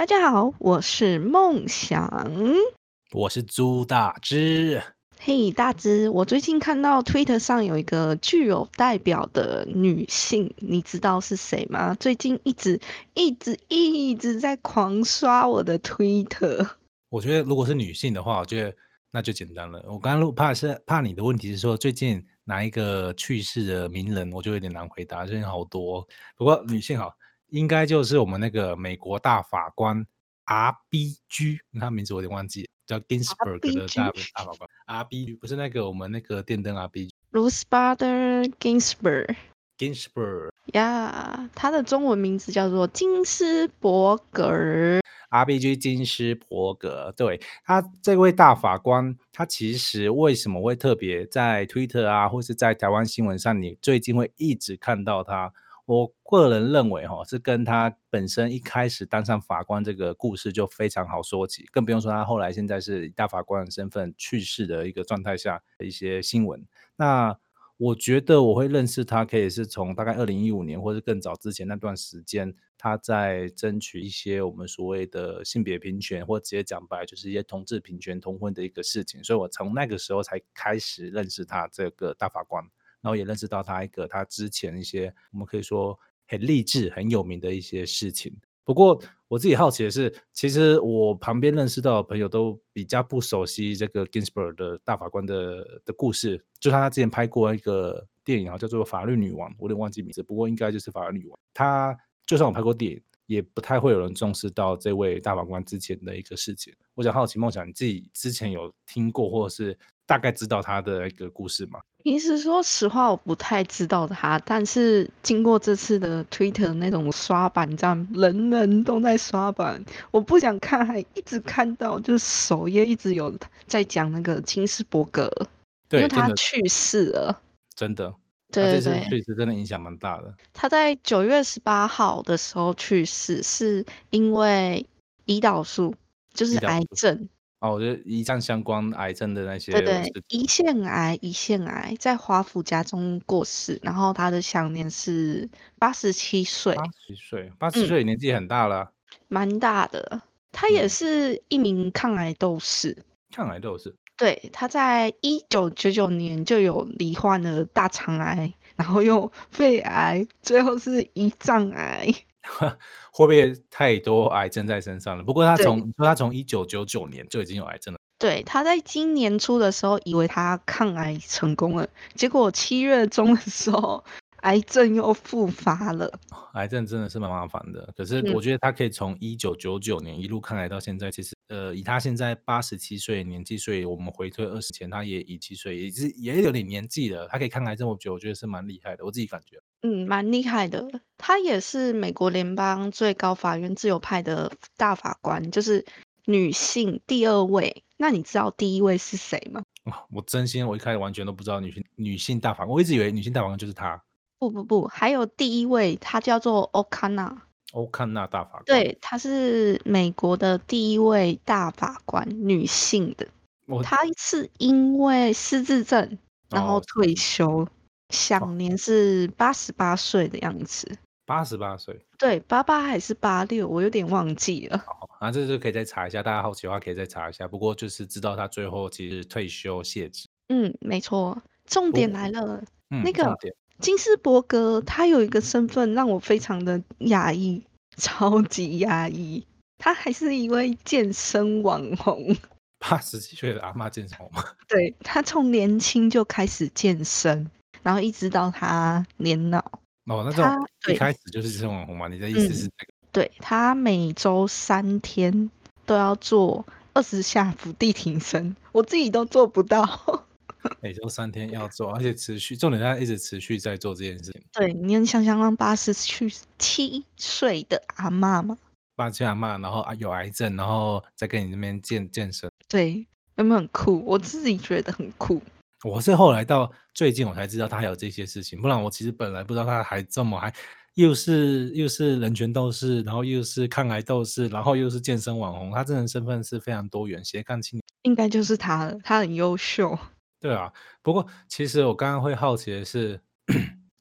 大家好，我是梦想。我是朱大芝。嘿，大芝，我最近看到 Twitter 上有一个具有代表的女性，你知道是谁吗？最近一直一直一直在狂刷我的 Twitter。我觉得如果是女性的话，我觉得那就简单了。我刚刚怕是怕你的问题是说最近哪一个去世的名人，我就有点难回答，最近好多。不过女性好，应该就是我们那个美国大法官 R B G，他名字我有点忘记。叫 Ginsburg 的大大法官，R B 不是那个我们那个电灯 R B。Ruth Bader Ginsburg。Ginsburg。呀，他的中文名字叫做金斯伯格。R B G 金斯伯格，对他这位大法官，他其实为什么会特别在 Twitter 啊，或是在台湾新闻上，你最近会一直看到他？我个人认为，哈，是跟他本身一开始当上法官这个故事就非常好说起，更不用说他后来现在是以大法官的身份去世的一个状态下的一些新闻。那我觉得我会认识他，可以是从大概二零一五年或者更早之前那段时间，他在争取一些我们所谓的性别平权，或直接讲白就是一些同志平权、同婚的一个事情，所以我从那个时候才开始认识他这个大法官。然后也认识到他一个他之前一些我们可以说很励志很有名的一些事情。不过我自己好奇的是，其实我旁边认识到的朋友都比较不熟悉这个 Ginsburg 的大法官的的故事。就他之前拍过一个电影啊，叫做《法律女王》，我有点忘记名字，不过应该就是《法律女王》。他就算我拍过电影，也不太会有人重视到这位大法官之前的一个事情。我想好奇梦想，你自己之前有听过或者是大概知道他的一个故事吗？其实说实话，我不太知道他，但是经过这次的 Twitter 那种刷版，这样人人都在刷版，我不想看，还一直看到，就是首页一直有在讲那个金斯伯格，因为他去世了，真的，对对对，去世真的影响蛮大的。他在九月十八号的时候去世，是因为胰岛素，就是癌症。哦，我觉得胰脏相关癌症的那些，对对，胰腺癌，胰腺癌在华府家中过世，然后他的享年是八十七岁。八十岁，八十岁年纪很大了，蛮大的。他也是一名抗癌斗士，抗癌斗士。对，他在一九九九年就有罹患了大肠癌，然后又肺癌，最后是胰脏癌。会不会太多癌症在身上了？不过他从说他从一九九九年就已经有癌症了。对，他在今年初的时候以为他抗癌成功了，结果七月中的时候。癌症又复发了，癌症真的是蛮麻烦的。可是我觉得他可以从一九九九年一路抗癌到现在，其实呃，以他现在八十七岁年纪，所以我们回推二十前，他也一七岁，也是也有点年纪了。他可以抗癌这么久，我觉得是蛮厉害的。我自己感觉，嗯，蛮厉害的。他也是美国联邦最高法院自由派的大法官，就是女性第二位。那你知道第一位是谁吗？我真心我一开始完全都不知道女性女性大法官，我一直以为女性大法官就是他。不不不，还有第一位，他叫做欧康纳。欧康纳大法官。对，他是美国的第一位大法官，女性的。她是因为失智症，然后退休，享年是八十八岁的样子。八十八岁。对，八八还是八六，我有点忘记了。好，那这就可以再查一下，大家好奇的话可以再查一下。不过就是知道她最后其实退休卸职。嗯，没错。重点来了，那个。金斯伯格他有一个身份让我非常的压抑，超级压抑。他还是一位健身网红，八十几岁的阿妈健身网红。对他从年轻就开始健身，然后一直到他年老。哦，那种一开始就是健身网红吗？你的意思是这个？对他每周三天都要做二十下伏地挺身，我自己都做不到。每周三天要做，而且持续，重点他一直持续在做这件事情。对，你能想象让八十去七岁的阿妈吗？八十七阿妈，然后啊有癌症，然后再跟你那边健健身。对，有没有很酷？我自己觉得很酷。我是后来到最近我才知道他还有这些事情，不然我其实本来不知道他还这么还又是又是人权斗士，然后又是抗癌斗士，然后又是健身网红，他这人身份是非常多元，斜杠青年。应该就是他了，他很优秀。对啊，不过其实我刚刚会好奇的是，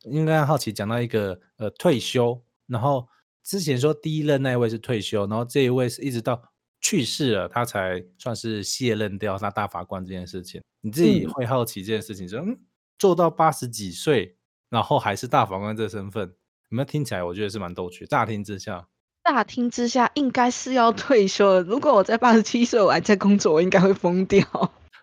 应该好奇讲到一个呃退休，然后之前说第一任那一位是退休，然后这一位是一直到去世了，他才算是卸任掉他大法官这件事情。你自己会好奇这件事情，说嗯，做到八十几岁，然后还是大法官这身份，有没有听起来？我觉得是蛮逗趣。乍听之下，乍听之下应该是要退休了。如果我在八十七岁我还在工作，我应该会疯掉。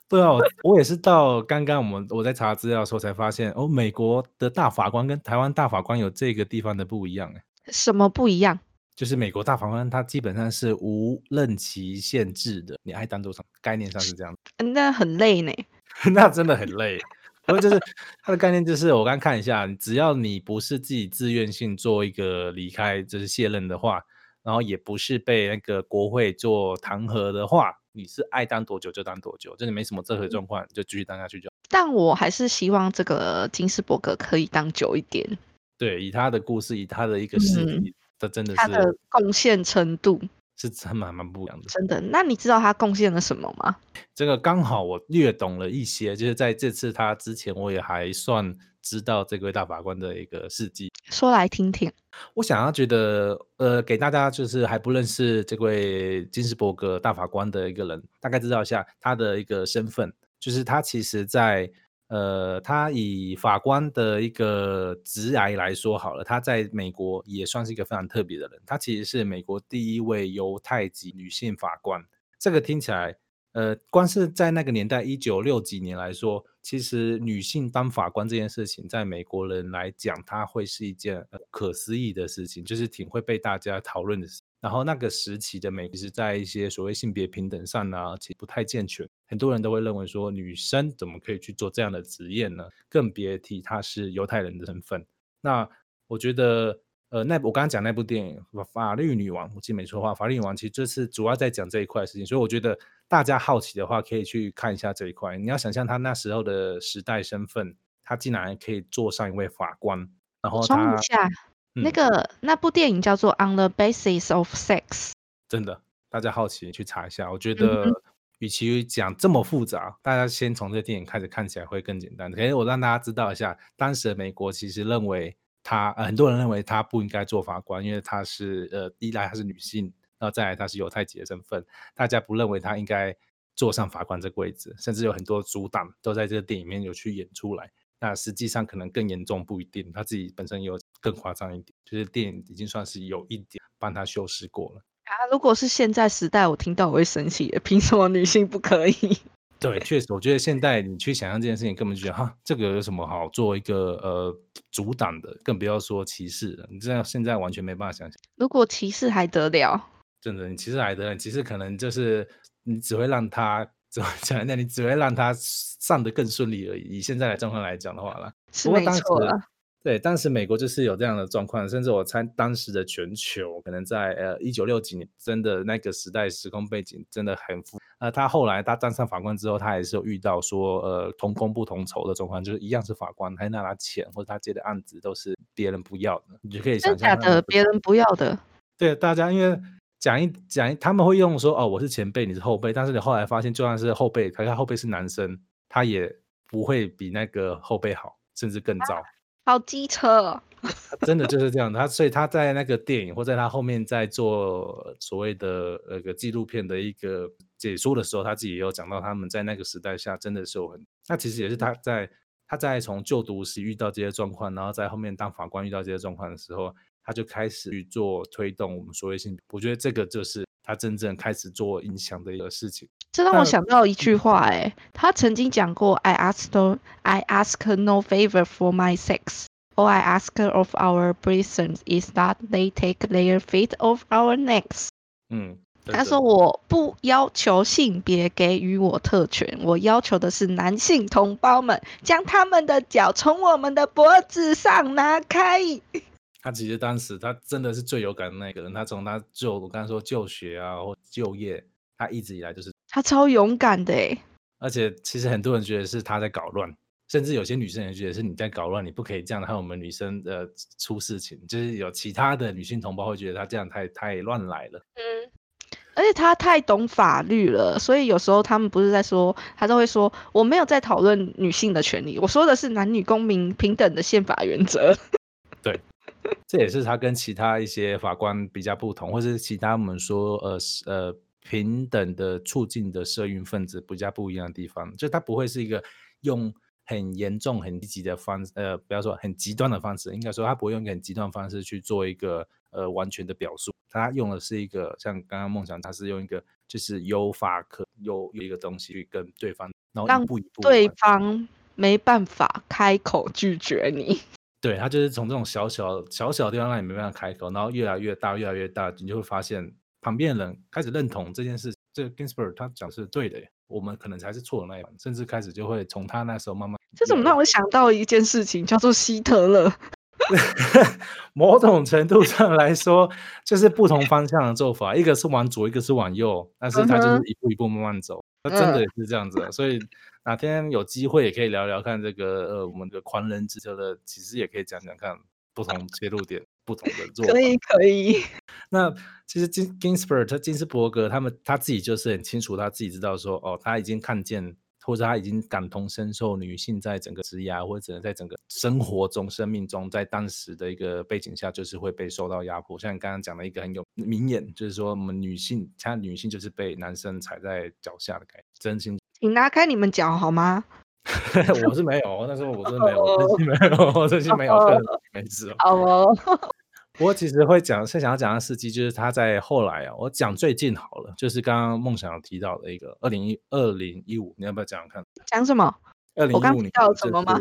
对啊，我也是到刚刚我们我在查资料的时候才发现，哦，美国的大法官跟台湾大法官有这个地方的不一样哎。什么不一样？就是美国大法官他基本上是无任期限制的，你爱当多少，概念上是这样。嗯那很累呢。那真的很累。不过就是他的概念就是我刚看一下，只要你不是自己自愿性做一个离开，就是卸任的话，然后也不是被那个国会做弹劾的话。你是爱当多久就当多久，真的没什么任何状况，就继续当下去就。但我还是希望这个金斯伯格可以当久一点。对，以他的故事，以他的一个实力，这真的是他的贡献程度是真蛮蛮不一样的。真的，那你知道他贡献了什么吗？这个刚好我略懂了一些，就是在这次他之前，我也还算。知道这位大法官的一个事迹，说来听听。我想要觉得，呃，给大家就是还不认识这位金斯伯格大法官的一个人，大概知道一下他的一个身份。就是他其实，在呃，他以法官的一个职涯来说好了，他在美国也算是一个非常特别的人。他其实是美国第一位犹太籍女性法官。这个听起来。呃，光是在那个年代，一九六几年来说，其实女性当法官这件事情，在美国人来讲，它会是一件不可思议的事情，就是挺会被大家讨论的事。然后那个时期的美，其实在一些所谓性别平等上呢，其实不太健全，很多人都会认为说，女生怎么可以去做这样的职业呢？更别提她是犹太人的身份。那我觉得。呃，那我刚刚讲那部电影《法律女王》，我记得没错的话，《法律女王》其实这次主要在讲这一块事情，所以我觉得大家好奇的话，可以去看一下这一块。你要想象他那时候的时代身份，他竟然可以做上一位法官，然后他，那个那部电影叫做《On the Basis of Sex》，真的，大家好奇去查一下。我觉得，与其讲这么复杂，大家先从这个电影开始看起来会更简单。可是我让大家知道一下，当时的美国其实认为。他很多人认为他不应该做法官，因为他是呃，第一来他是女性，然后再来他是犹太籍的身份，大家不认为他应该坐上法官这个位置，甚至有很多阻挡都在这个电影里面有去演出来。那实际上可能更严重不一定，他自己本身有更夸张一点，就是电影已经算是有一点帮他修饰过了。啊，如果是现在时代，我听到我会生气，凭什么女性不可以？对，确实，我觉得现在你去想象这件事情，根本就觉得哈，这个有什么好做一个呃阻挡的，更不要说歧视了。你这样现在完全没办法想象。如果歧视还得了？真的，你歧视还得了？其实可能就是你只会让他怎么讲？那你只会让他上的更顺利而已。以现在的状况来讲的话啦，是没错了。对，当时美国就是有这样的状况，甚至我猜当时的全球可能在呃一九六几年，真的那个时代时空背景真的很复。呃，他后来他当上法官之后，他也是有遇到说呃同工不同酬的状况，就是一样是法官，他拿他钱或者他接的案子都是别人不要的，你就可以想象的别人不要的。对，大家因为讲一讲，他们会用说哦我是前辈，你是后辈，但是你后来发现就算是后辈，可是他后辈是男生，他也不会比那个后辈好，甚至更糟。好机车，真的就是这样。他所以他在那个电影，或在他后面在做所谓的那个纪录片的一个解说的时候，他自己也有讲到，他们在那个时代下真的是有很。那其实也是他在他在从就读时遇到这些状况，然后在后面当法官遇到这些状况的时候，他就开始去做推动我们所谓性。我觉得这个就是他真正开始做影响的一个事情。这让我想到一句话，哎，他曾经讲过：“I ask no, I ask no favor for my sex. All I ask of our brethren is that they take their feet off our necks。”嗯，他说：“我不要求性别给予我特权，我要求的是男性同胞们将他们的脚从我们的脖子上拿开。”他其实当时他真的是最有感的那个人，他从他就我刚才说就学啊或就业，他一直以来就是。他超勇敢的哎，而且其实很多人觉得是他在搞乱，甚至有些女生也觉得是你在搞乱，你不可以这样，害我们女生呃出事情。就是有其他的女性同胞会觉得他这样太太乱来了。嗯，而且他太懂法律了，所以有时候他们不是在说，他都会说我没有在讨论女性的权利，我说的是男女公民平等的宪法原则。对，这也是他跟其他一些法官比较不同，或是其他我们说呃呃平等的促进的社运分子比较不一样的地方，就他不会是一个用很严重、很积极的方呃，不要说很极端的方式，应该说他不会用一个很极端的方式去做一个呃完全的表述，他用的是一个像刚刚梦想，他是用一个就是有法可有有一个东西去跟对方，然后一步一步对方没办法开口拒绝你。对他就是从这种小小小小的地方让你没办法开口，然后越来越大，越来越大，你就会发现旁边的人开始认同这件事。这个 Ginsburg 他讲是对的，我们可能才是错的那一方，甚至开始就会从他那时候慢慢。这怎么让我想到一件事情，叫做希特勒？某种程度上来说，就是不同方向的做法，一个是往左，一个是往右，但是他就是一步一步慢慢走。他真的也是这样子，所以哪天有机会也可以聊聊看这个呃，我们的狂人之车的，其实也可以讲讲看不同切入点、不同的 做法。可以可以。那其实金金斯伯特、金斯伯格他们他自己就是很清楚，他自己知道说哦，他已经看见。或者他已经感同身受，女性在整个职涯或者在整个生活中、生命中，在当时的一个背景下，就是会被受到压迫。像你刚刚讲的一个很有名言，就是说我们女性，她女性就是被男生踩在脚下的感觉。真心，请拉开你们脚好吗？我是没有，那时候我是没有，真心没有，我真心没有，没事好哦。不过其实会讲，是想要讲的司机，就是他在后来啊，我讲最近好了，就是刚刚梦想提到的一个二零一二零一五，你要不要讲讲看？讲什么？二零一五年什么吗？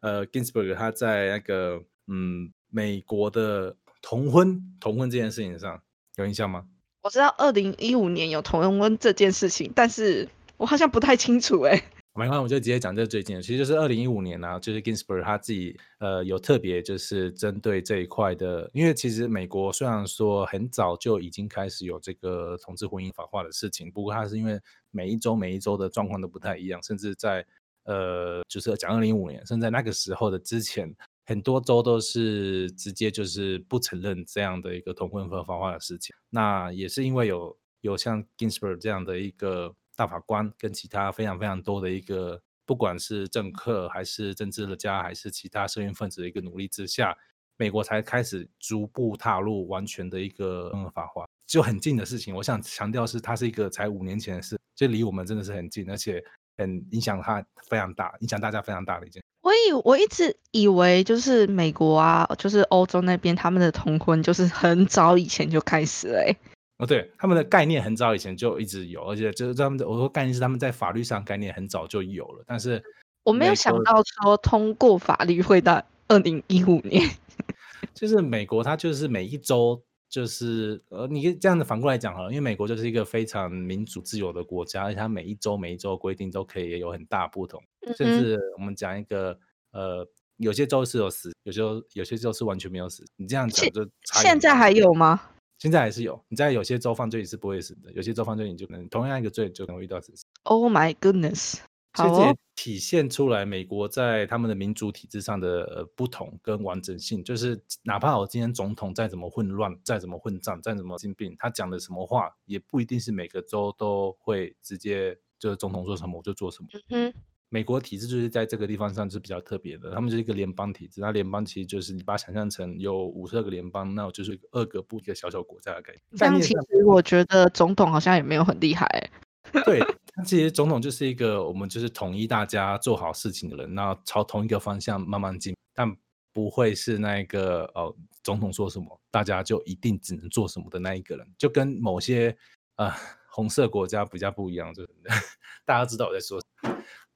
呃，Ginsburg 他在那个嗯美国的同婚同婚这件事情上有印象吗？我知道二零一五年有同婚这件事情，但是我好像不太清楚哎。没关系，我就直接讲这最近的，其实就是二零一五年呢，就是 Ginsburg 他自己呃有特别就是针对这一块的，因为其实美国虽然说很早就已经开始有这个同志婚姻法化的事情，不过它是因为每一周每一周的状况都不太一样，甚至在呃就是讲二零一五年，甚至在那个时候的之前，很多州都是直接就是不承认这样的一个同婚合法化的事情。那也是因为有有像 Ginsburg 这样的一个。大法官跟其他非常非常多的一个，不管是政客还是政治的家，还是其他社运分子的一个努力之下，美国才开始逐步踏入完全的一个合法化，就很近的事情。我想强调是，它是一个才五年前的事，就离我们真的是很近，而且很影响它非常大，影响大家非常大的一件。我以我一直以为就是美国啊，就是欧洲那边他们的同婚就是很早以前就开始了。哦，对，他们的概念很早以前就一直有，而且就是他们的我说概念是他们在法律上概念很早就有了，但是我没有想到说通过法律会到二零一五年。就是美国，它就是每一周就是呃，你这样子反过来讲哈，因为美国就是一个非常民主自由的国家，而且它每一周每一周规定都可以有很大不同，甚至我们讲一个呃，有些州是有死，有些有些州是完全没有死。你这样讲就现在还有吗？现在还是有，你在有些州犯罪你是不会死的，有些州犯罪你就可能同样一个罪就可能遇到死刑。Oh my goodness！所以这也体现出来美国在他们的民主体制上的不同跟完整性，就是哪怕我今天总统再怎么混乱、再怎么混战、再怎么精病，他讲的什么话也不一定是每个州都会直接就是总统说什么我就做什么。嗯美国体制就是在这个地方上是比较特别的，他们就是一个联邦体制。那联邦其实就是你把它想象成有五十二个联邦，那我就是二个不一个小小国家的概念。但其实我觉得总统好像也没有很厉害。对，其实总统就是一个我们就是统一大家做好事情的人，那朝同一个方向慢慢进，但不会是那个呃总统说什么大家就一定只能做什么的那一个人，就跟某些呃红色国家比较不一样，就是 大家知道我在说。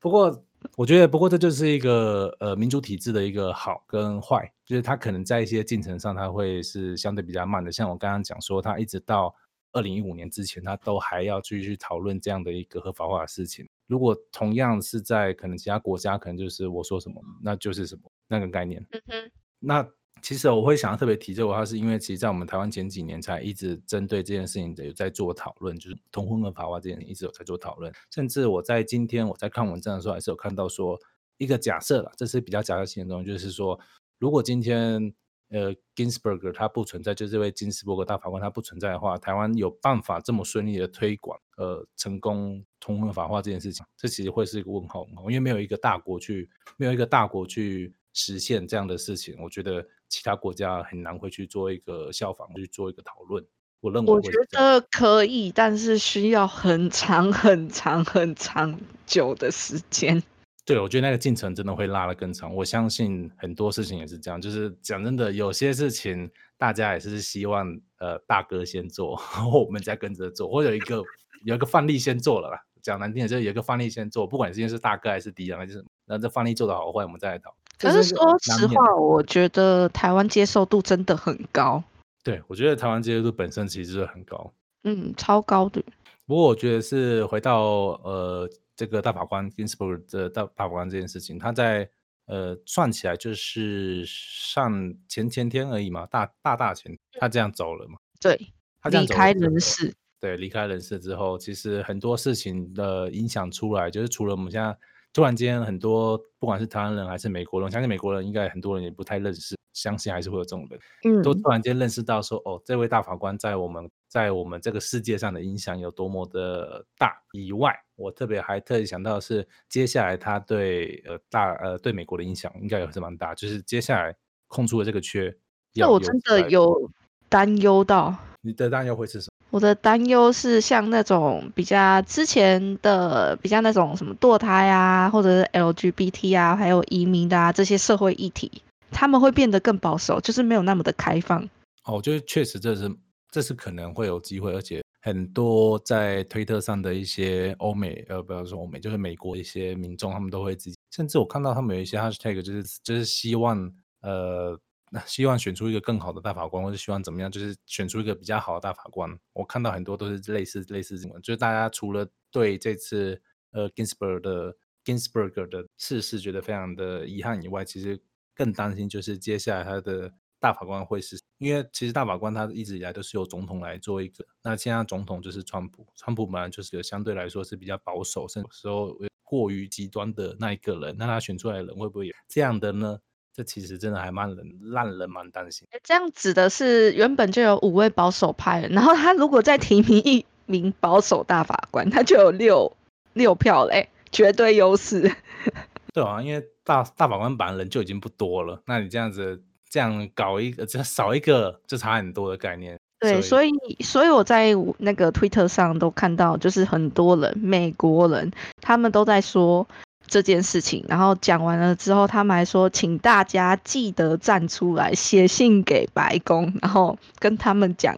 不过，我觉得，不过这就是一个呃民主体制的一个好跟坏，就是它可能在一些进程上，它会是相对比较慢的。像我刚刚讲说，它一直到二零一五年之前，它都还要继续讨论这样的一个合法化的事情。如果同样是在可能其他国家，可能就是我说什么，那就是什么那个概念。嗯哼，那。其实我会想要特别提这个话，是因为其实，在我们台湾前几年才一直针对这件事情有在做讨论，就是同婚合法化这件事情一直有在做讨论。甚至我在今天我在看文章的时候，还是有看到说一个假设了，这是比较假设性的东西，就是说，如果今天呃 Ginsburg 他不存在，就是这位金斯伯格大法官他不存在的话，台湾有办法这么顺利的推广呃成功同婚合法化这件事情，这其实会是一个问号，因为没有一个大国去，没有一个大国去实现这样的事情，我觉得。其他国家很难会去做一个效仿，去做一个讨论。我认为我觉得可以，但是需要很长、很长、很长久的时间。对，我觉得那个进程真的会拉得更长。我相信很多事情也是这样，就是讲真的，有些事情大家也是希望呃大哥先做，然 后我们再跟着做，或有一个有一个范例先做了啦。讲难听点，就是有一个范例先做，不管这件事大哥还是敌人，还是那这范例做的好坏，我们再来讨。可是说实话，我觉得台湾接受度真的很高。对，我觉得台湾接受度本身其实是很高，嗯，超高的。不过我觉得是回到呃这个大法官 Ginsburg 的大大法官这件事情，他在呃算起来就是上前前天而已嘛，大大大前他这样走了嘛，对，他这样离开人世，对，离开人世之后，其实很多事情的影响出来，就是除了我们现在突然间很多不管是台湾人还是美国人，相信美国人应该很多人也不太认识。相信还是会有这种人，嗯，都突然间认识到说，哦，这位大法官在我们在我们这个世界上的影响有多么的大。以外，我特别还特意想到是，接下来他对呃大呃对美国的影响应该也是蛮大。就是接下来空出了这个缺，那我真的有担忧到。你的担忧会是什么？我的担忧是像那种比较之前的比较那种什么堕胎啊，或者是 LGBT 啊，还有移民的啊这些社会议题。他们会变得更保守，就是没有那么的开放。哦，我觉得确实这是这是可能会有机会，而且很多在推特上的一些欧美，呃，不要说欧美，就是美国一些民众，他们都会自己，甚至我看到他们有一些 hashtag，就是就是希望，呃，那希望选出一个更好的大法官，或者希望怎么样，就是选出一个比较好的大法官。我看到很多都是类似类似这种，就是大家除了对这次呃 Ginsburg 的 Ginsburg 的逝世觉得非常的遗憾以外，其实。更担心就是接下来他的大法官会是，因为其实大法官他一直以来都是由总统来做一个，那现在总统就是川普，川普本来就是个相对来说是比较保守，甚至时候过于极端的那一个人，那他选出来的人会不会有这样的呢？这其实真的还蛮人让人蛮担心。这样指的是原本就有五位保守派，然后他如果再提名一名保守大法官，他就有六六票嘞，绝对优势。对啊，因为大大法官本人就已经不多了，那你这样子这样搞一个，只少一个就差很多的概念。对，所以所以我在那个推特上都看到，就是很多人美国人他们都在说这件事情，然后讲完了之后，他们还说请大家记得站出来写信给白宫，然后跟他们讲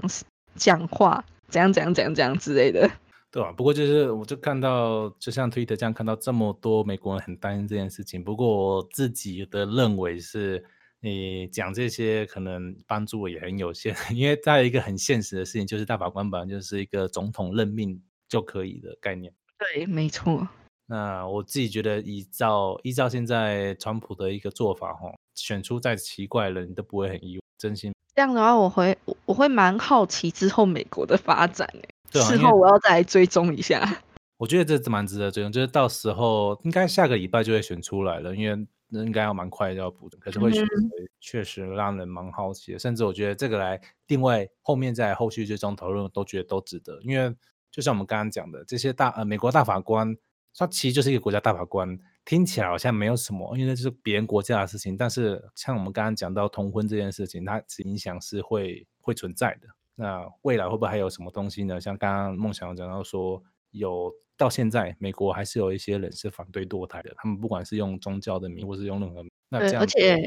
讲话，怎样怎样怎样怎样之类的。对吧？不过就是，我就看到，就像推特这样看到这么多美国人很担心这件事情。不过我自己的认为是，你讲这些可能帮助也很有限，因为在一个很现实的事情，就是大法官本来就是一个总统任命就可以的概念。对，没错。那我自己觉得，依照依照现在川普的一个做法，吼，选出再奇怪的人都不会很意外。真心这样的话，我会我会蛮好奇之后美国的发展事后我要再来追踪一下。我觉得这蛮值得追踪，就是到时候应该下个礼拜就会选出来了，因为应该要蛮快要补的。可是会选谁，确实让人蛮好奇的。甚至我觉得这个来定位后面在后续追踪讨论，都觉得都值得。因为就像我们刚刚讲的，这些大呃美国大法官，他其实就是一个国家大法官，听起来好像没有什么，因为那就是别人国家的事情。但是像我们刚刚讲到通婚这件事情，它影响是会会存在的。那未来会不会还有什么东西呢？像刚刚梦想讲到说，有到现在美国还是有一些人是反对堕胎的，他们不管是用宗教的名，或是用任何，那这样，而且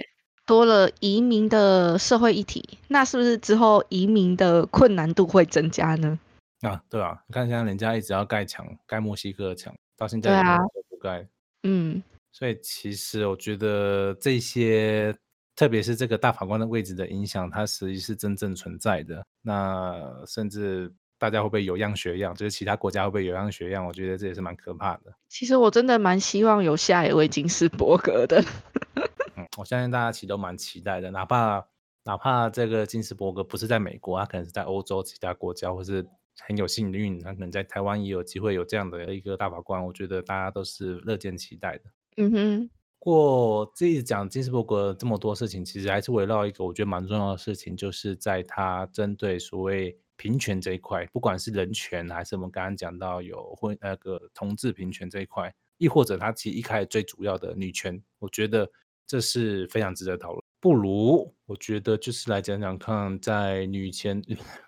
多了移民的社会议题，那是不是之后移民的困难度会增加呢？啊，对啊，你看现在人家一直要盖墙，盖墨西哥墙，到现在都覆盖，嗯，所以其实我觉得这些。特别是这个大法官的位置的影响，它实际是真正存在的。那甚至大家会不会有样学样？就是其他国家会不会有样学样？我觉得这也是蛮可怕的。其实我真的蛮希望有下一位金斯伯格的。嗯，我相信大家其实都蛮期待的。哪怕哪怕这个金斯伯格不是在美国，他可能是在欧洲其他国家，或是很有幸运，他可能在台湾也有机会有这样的一个大法官。我觉得大家都是乐见期待的。嗯哼。过这一讲金斯伯格这么多事情，其实还是围绕一个我觉得蛮重要的事情，就是在他针对所谓平权这一块，不管是人权还是我们刚刚讲到有婚那个同志平权这一块，亦或者他其实一开始最主要的女权，我觉得这是非常值得讨论。不如我觉得就是来讲讲看，在女权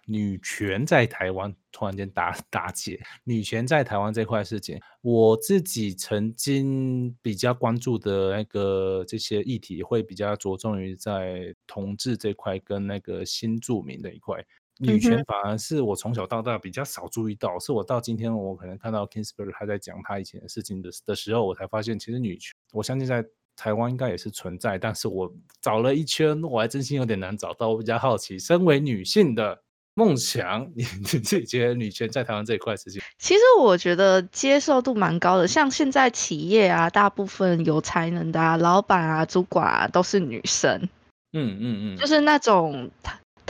女权在台湾突然间打打结，女权在台湾这块事情，我自己曾经比较关注的那个这些议题，会比较着重于在同志这块跟那个新住民的一块。女权反而是我从小到大比较少注意到，是我到今天我可能看到 Kingsbury 他在讲他以前的事情的的时候，我才发现其实女权，我相信在台湾应该也是存在，但是我找了一圈，我还真心有点难找到。我比较好奇，身为女性的梦想，你你自己觉得女权在台湾这一块事情？其实我觉得接受度蛮高的，像现在企业啊，大部分有才能的啊，老板啊、主管啊，都是女生。嗯嗯嗯，就是那种。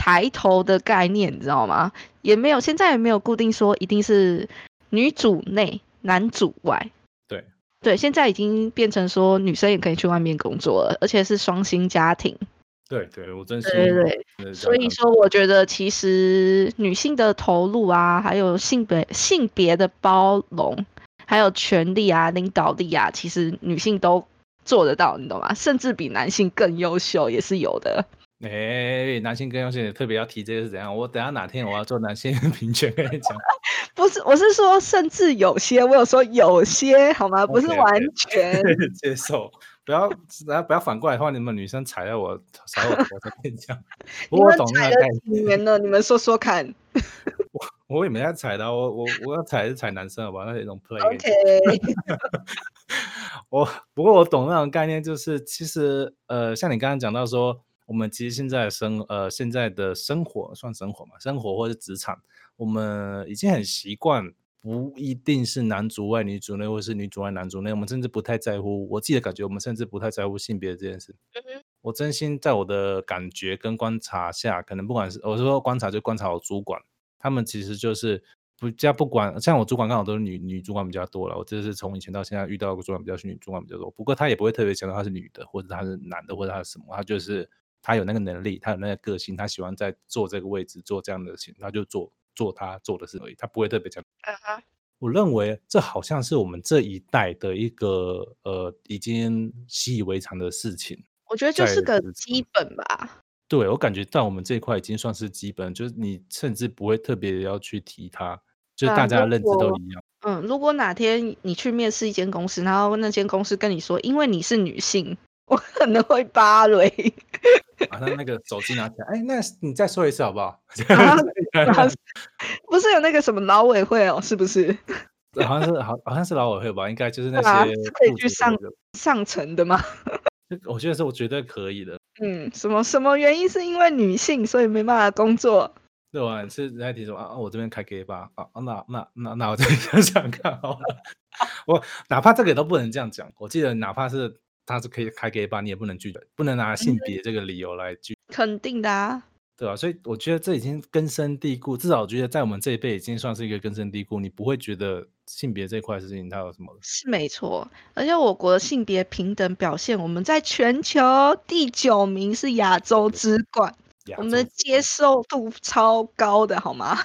抬头的概念，你知道吗？也没有，现在也没有固定说一定是女主内，男主外。对对，现在已经变成说女生也可以去外面工作了，而且是双薪家庭。对对，我真是对对对。所以说，我觉得其实女性的投入啊，还有性别性别的包容，还有权利啊、领导力啊，其实女性都做得到，你懂吗？甚至比男性更优秀，也是有的。哎，男性更优秀，特别要提这个是怎样？我等下哪天我要做男性平权，跟你讲。不是，我是说，甚至有些，我有说有些，好吗？不是完全 接受。不要，然后不要反过来的话，你们女生踩在我踩我头，再跟你讲。我懂那个概念。几年了？你们说说看。我我也没在踩的，我我我要踩是踩男生好吧？那是一种 play。OK。我不过我懂那种概念，就是其实呃，像你刚刚讲到说。我们其实现在生呃现在的生活算生活嘛，生活或者职场，我们已经很习惯，不一定是男主外女主内，或是女主外男主内，我们甚至不太在乎。我自己的感觉，我们甚至不太在乎性别这件事。我真心在我的感觉跟观察下，可能不管是我说观察，就观察我主管，他们其实就是不加不管，像我主管刚好都是女女主管比较多了。我这是从以前到现在遇到的主管比较是女主管比较多，不过他也不会特别强调她是女的，或者她是男的，或者他是什么，她就是。他有那个能力，他有那个个性，他喜欢在做这个位置做这样的事情，他就做做他做的事而已，他不会特别讲。嗯哼，我认为这好像是我们这一代的一个呃已经习以为常的事情。我觉得就是个基本吧。对我感觉在我们这一块已经算是基本，就是你甚至不会特别要去提它，就是大家认知都一样。嗯，如果哪天你去面试一间公司，然后那间公司跟你说，因为你是女性。我可能会芭蕾，把他那个手机拿起来，哎，那你再说一次好不好？不是有那个什么劳委会哦，是不是？好像是好，好像是劳委会吧？应该就是那些可以去上上层的吗？我觉得是我绝对可以的。嗯，什么什么原因？是因为女性所以没办法工作？对吧？是人家提出啊，我这边开 K 吧啊，那那那那我再 想想看好了。我哪怕这个都不能这样讲，我记得哪怕是。他是可以开给吧，你也不能拒绝，不能拿性别这个理由来拒。肯定的啊，对吧？所以我觉得这已经根深蒂固，至少我觉得在我们这一辈已经算是一个根深蒂固。你不会觉得性别这块事情它有什么？是没错，而且我国的性别平等表现，我们在全球第九名，是亚洲之冠，我们的接受度超高的，好吗？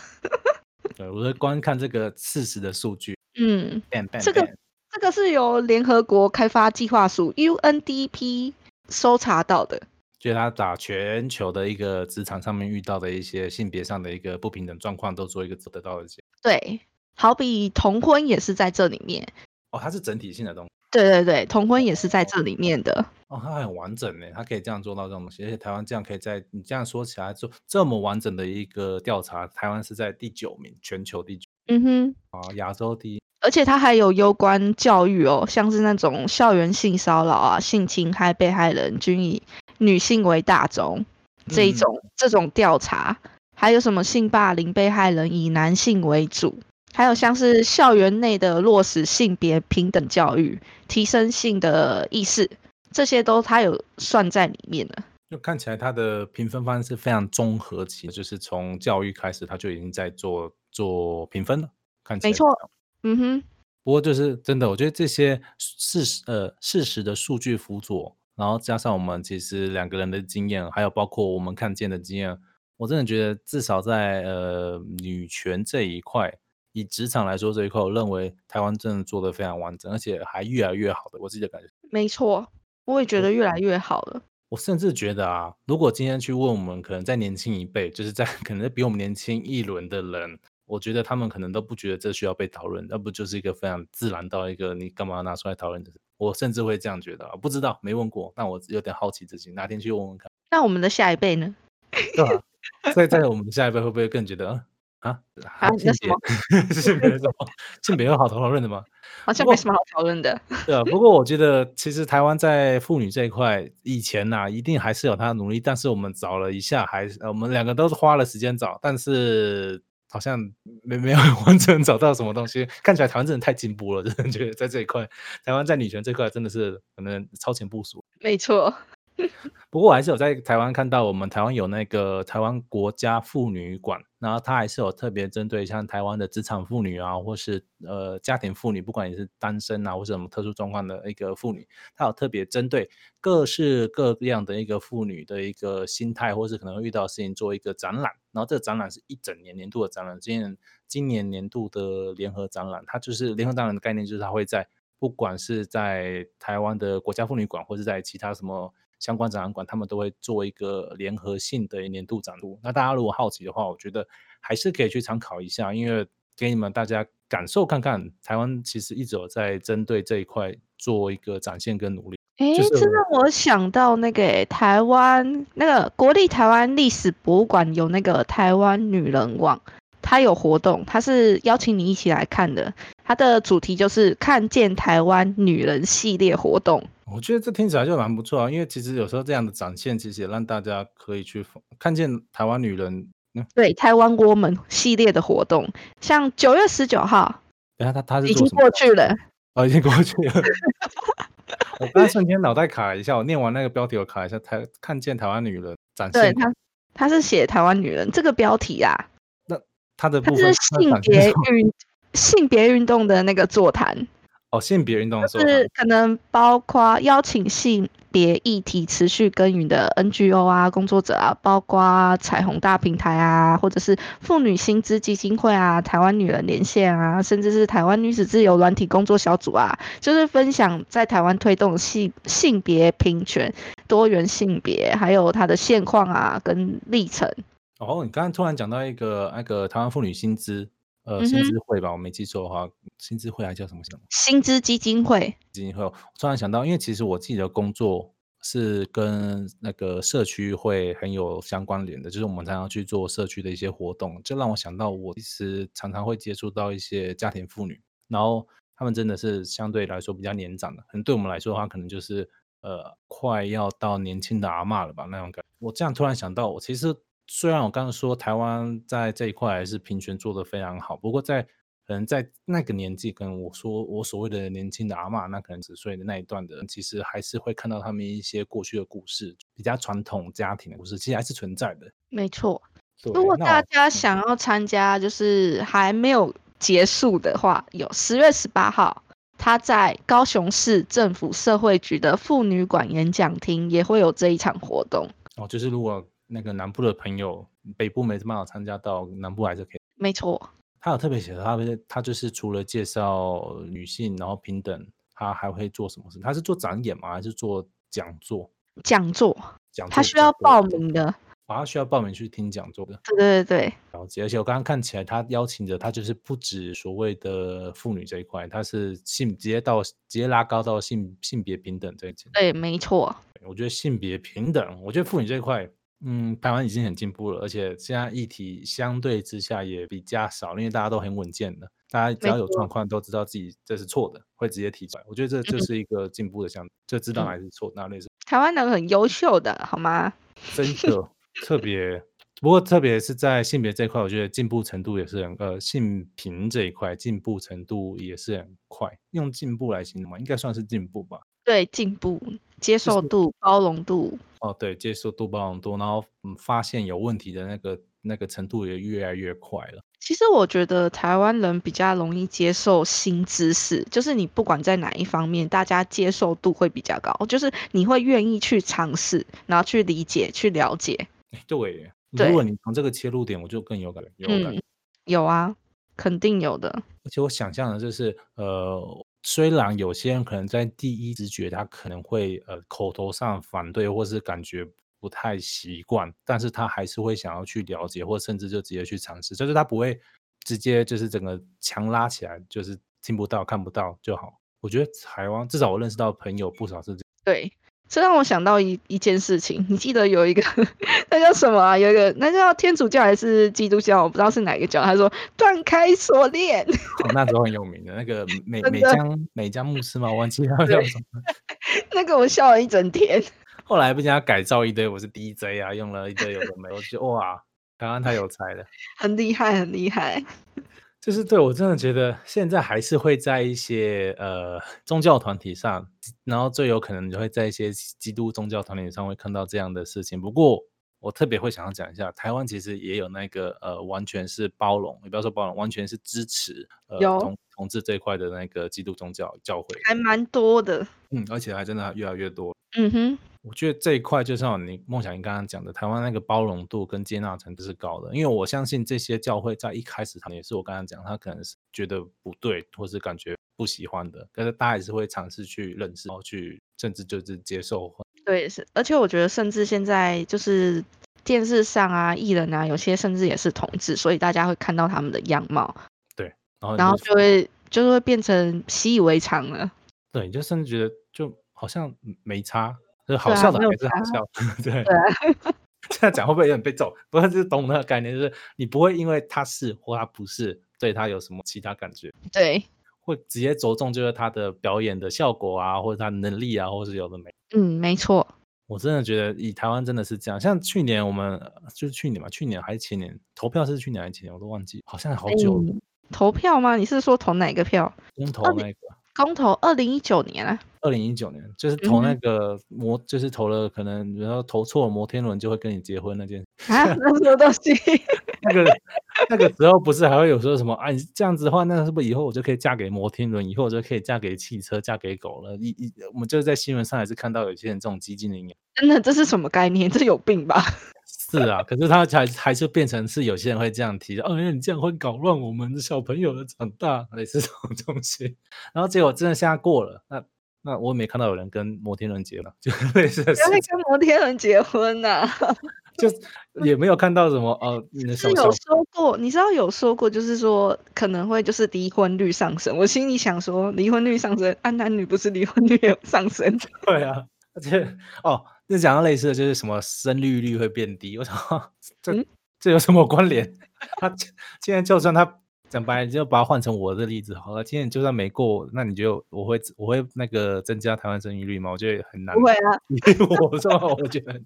对，我在观看这个事实的数据，嗯，这个。这个是由联合国开发计划署 UNDP 搜查到的，就是他打全球的一个职场上面遇到的一些性别上的一个不平等状况，都做一个得到的结。对，好比同婚也是在这里面。哦，它是整体性的东西。对对对，同婚也是在这里面的。哦，它很完整呢，它可以这样做到这种东西，而且台湾这样可以在你这样说起来做这么完整的一个调查，台湾是在第九名，全球第九。嗯哼。啊，亚洲第一。而且它还有攸关教育哦，像是那种校园性骚扰啊、性侵害被害人均以女性为大宗这一种这种调查，还有什么性霸凌被害人以男性为主，还有像是校园内的落实性别平等教育、提升性的意识，这些都它有算在里面的。就看起来它的评分方式非常综合起，就是从教育开始，它就已经在做做评分了。看起来没错。嗯哼，不过就是真的，我觉得这些事实呃事实的数据辅佐，然后加上我们其实两个人的经验，还有包括我们看见的经验，我真的觉得至少在呃女权这一块，以职场来说这一块，我认为台湾真的做的非常完整，而且还越来越好的，我自己的感觉。没错，我也觉得越来越好了。我甚至觉得啊，如果今天去问我们可能再年轻一辈，就是在 可能比我们年轻一轮的人，我觉得他们可能都不觉得这需要被讨论，那不就是一个非常自然到一个你干嘛要拿出来讨论的？我甚至会这样觉得啊，不知道没问过，那我有点好奇自己哪天去问问看。那我们的下一辈呢？对吧？所以在我们下一辈会不会更觉得啊啊性 什么别性别什么性别有好讨论的吗？好像没什么好讨论的。对啊，不过我觉得其实台湾在妇女这一块，以前呐、一定还是有她的努力，但是我们找了一下，还是呃我们两个都是花了时间找，但是好像没没有 完全找到什么东西。看起来台湾真的太进步了，真的觉得在这一块，台湾在女权这块真的是可能超前部署。没错，不过我还是有在台湾看到，我们台湾有那个台湾国家妇女馆，然后它还是有特别针对像台湾的职场妇女啊，或是呃家庭妇女，不管你是单身啊，或是什么特殊状况的一个妇女，它有特别针对各式各样的一个妇女的一个心态，或是可能会遇到的事情做一个展览。然后这个展览是一整年年度的展览，今年今年年度的联合展览，它就是联合展览的概念，就是它会在不管是在台湾的国家妇女馆，或是在其他什么相关展览馆，他们都会做一个联合性的年度展录。那大家如果好奇的话，我觉得还是可以去参考一下，因为给你们大家感受看看，台湾其实一直有在针对这一块做一个展现跟努力。诶，就是这让我想到那个诶台湾那个国立台湾历史博物馆有那个台湾女人网，它有活动，它是邀请你一起来看的。它的主题就是看见台湾女人系列活动。我觉得这听起来就蛮不错啊，因为其实有时候这样的展现，其实也让大家可以去看见台湾女人。嗯，对，台湾 Woman 系列的活动，像九月十九号等下他他是已经？过去了，哦，已经过去了。我刚才瞬间脑袋卡了一下，我念完那个标题，我卡一下，台看见台湾女人展现对他，他是写台湾女人这个标题啊，那他的部分，它性别运性别运动的那个座谈。哦，性别运动是可能包括邀请性别议题持续耕耘的 NGO 啊、工作者啊，包括彩虹大平台啊，或者是妇女薪资基金会啊、台湾女人连线啊，甚至是台湾女子自由软体工作小组啊，就是分享在台湾推动性性别平权、多元性别，还有它的现况啊跟历程。哦，你刚刚突然讲到一个那个台湾妇女薪资，呃，薪资会吧，我没记错的话，薪资会还叫什么什么薪资基金会，基金会？我突然想到，因为其实我自己的工作是跟那个社区会很有相关联的，就是我们常常去做社区的一些活动，这让我想到我其实常常会接触到一些家庭妇女，然后他们真的是相对来说比较年长的，可能对我们来说的话，可能就是呃快要到年轻的阿嬷了吧那种感觉。我这样突然想到，我其实虽然我刚刚说台湾在这一块还是平权做得非常好，不过在可能在那个年纪，可能我说我所谓的年轻的阿嬷，那可能十岁的那一段的人，其实还是会看到他们一些过去的故事，比较传统家庭的故事，其实还是存在的。没错。如果大家嗯想要参加，就是还没有结束的话，有十月十八号，他在高雄市政府社会局的妇女馆演讲厅也会有这一场活动。哦，就是如果那个南部的朋友，北部没办法参加到，南部还是可以。没错，他有特别写的，他不他就是除了介绍女性，然后平等，他还会做什么事？他是做展演吗？还是做讲座？讲座讲座他需要报名的。啊，他需要报名去听讲座的。对对对对，了解，而且我刚刚看起来，他邀请的他就是不止所谓的妇女这一块，他是性直接到直接拉高到性性别平等这一层。对，没错，我觉得性别平等，我觉得妇女这一块，嗯，台湾已经很进步了，而且现在议题相对之下也比较少，因为大家都很稳健的，大家只要有状况都知道自己这是错的，会直接提出来。我觉得这这嗯是一个进步的项目，就知道嗯哪里是错，哪里是台湾人很优秀的，好吗？真的特别。不过，特别是在性别这一块，我觉得进步程度也是很呃，性平这一块进步程度也是很快。用进步来形容嘛，应该算是进步吧。对，进步、接受是度、包容度，哦，对，接受度包容度，然后嗯，发现有问题的那个那个程度也越来越快了。其实我觉得台湾人比较容易接受新知识，就是你不管在哪一方面，大家接受度会比较高，就是你会愿意去尝试，然后去理解、去了解。诶对，对如果你从这个切入点，我就更有感，有感。嗯，有啊，肯定有的。而且我想象的就是，呃，虽然有些人可能在第一直觉他可能会呃口头上反对，或是感觉不太习惯，但是他还是会想要去了解，或甚至就直接去尝试，就是他不会直接就是整个墙拉起来，就是听不到看不到就好。我觉得台湾至少我认识到朋友不少是这样。对，这让我想到一一件事情，你记得有一个 那叫什么啊？有一个那叫天主教还是基督教？我不知道是哪个教。他说断开锁链，哦那时候很有名的那个 美美江美江牧师嘛，我忘记他叫什么。那个我笑了一整天。后来不经他改造一堆，我是 DJ 啊，用了一堆有的没，我觉得哇，刚刚太有才了，很厉害，很厉害。就是对我真的觉得现在还是会在一些呃宗教团体上，然后最有可能就会在一些基督宗教团体上会看到这样的事情。不过我特别会想要讲一下，台湾其实也有那个呃完全是包容，你不要说包容，完全是支持呃同同志这一块的那个基督宗教教会，还蛮多的。嗯，而且还真的越来越多。嗯哼。我觉得这一块就像你梦想你刚刚讲的，台湾那个包容度跟接纳程度是高的，因为我相信这些教会在一开始，他也是我刚刚讲，他可能是觉得不对，或是感觉不喜欢的，但是大家也是会尝试去认识，然后去甚至就是接受。对，是，而且我觉得甚至现在就是电视上啊，艺人啊，有些甚至也是同志，所以大家会看到他们的样貌，对，然后然后就会就是会变成习以为常了。对，就甚至觉得就好像没差。是好笑的还是好笑？对，这样讲会不会有点被揍？不过就是懂那个概念，就是你不会因为他是或他不是，对他有什么其他感觉？对，会直接着重就是他的表演的效果啊，或者他能力啊，或是有的没。嗯，没错。我真的觉得以台湾真的是这样，像去年我们就是去年嘛，去年还是前年投票是去年还是前年，我都忘记，好像好久了。投票吗？你是说投哪个票？公投那个。公投二零一九年啊，二零一九年就是投那个摩，就是投了可能然后投错摩天轮就会跟你结婚那件啊，那什么东西？那个那个时候不是还会有说什么啊？你这样子的话，那是不是以后我就可以嫁给摩天轮？以后我就可以嫁给汽车，嫁给狗了？一一我们就是在新闻上还是看到有些人这种激进的言真的这是什么概念？这有病吧？是啊，可是他才还是变成是有些人会这样提，哦，因为你这样会搞乱我们的小朋友的长大，类似这种东西。然后结果真的现在过了，那那我也没看到有人跟摩天轮结了，就 类似。谁会跟摩天轮结婚啊？就也没有看到什么哦。你的是有说过，你知道有说过，就是说可能会就是离婚率上升。我心里想说，离婚率上升，按男女不是离婚率也上升？对啊，而且哦。就讲到类似的就是什么生育率会变低，我想这这有什么关联？他现在就算他讲白，就把它换成我的例子好了。今天就算没过，那你就我会我会那个增加台湾生育率吗？我觉得很难。不会啊，我说我觉得，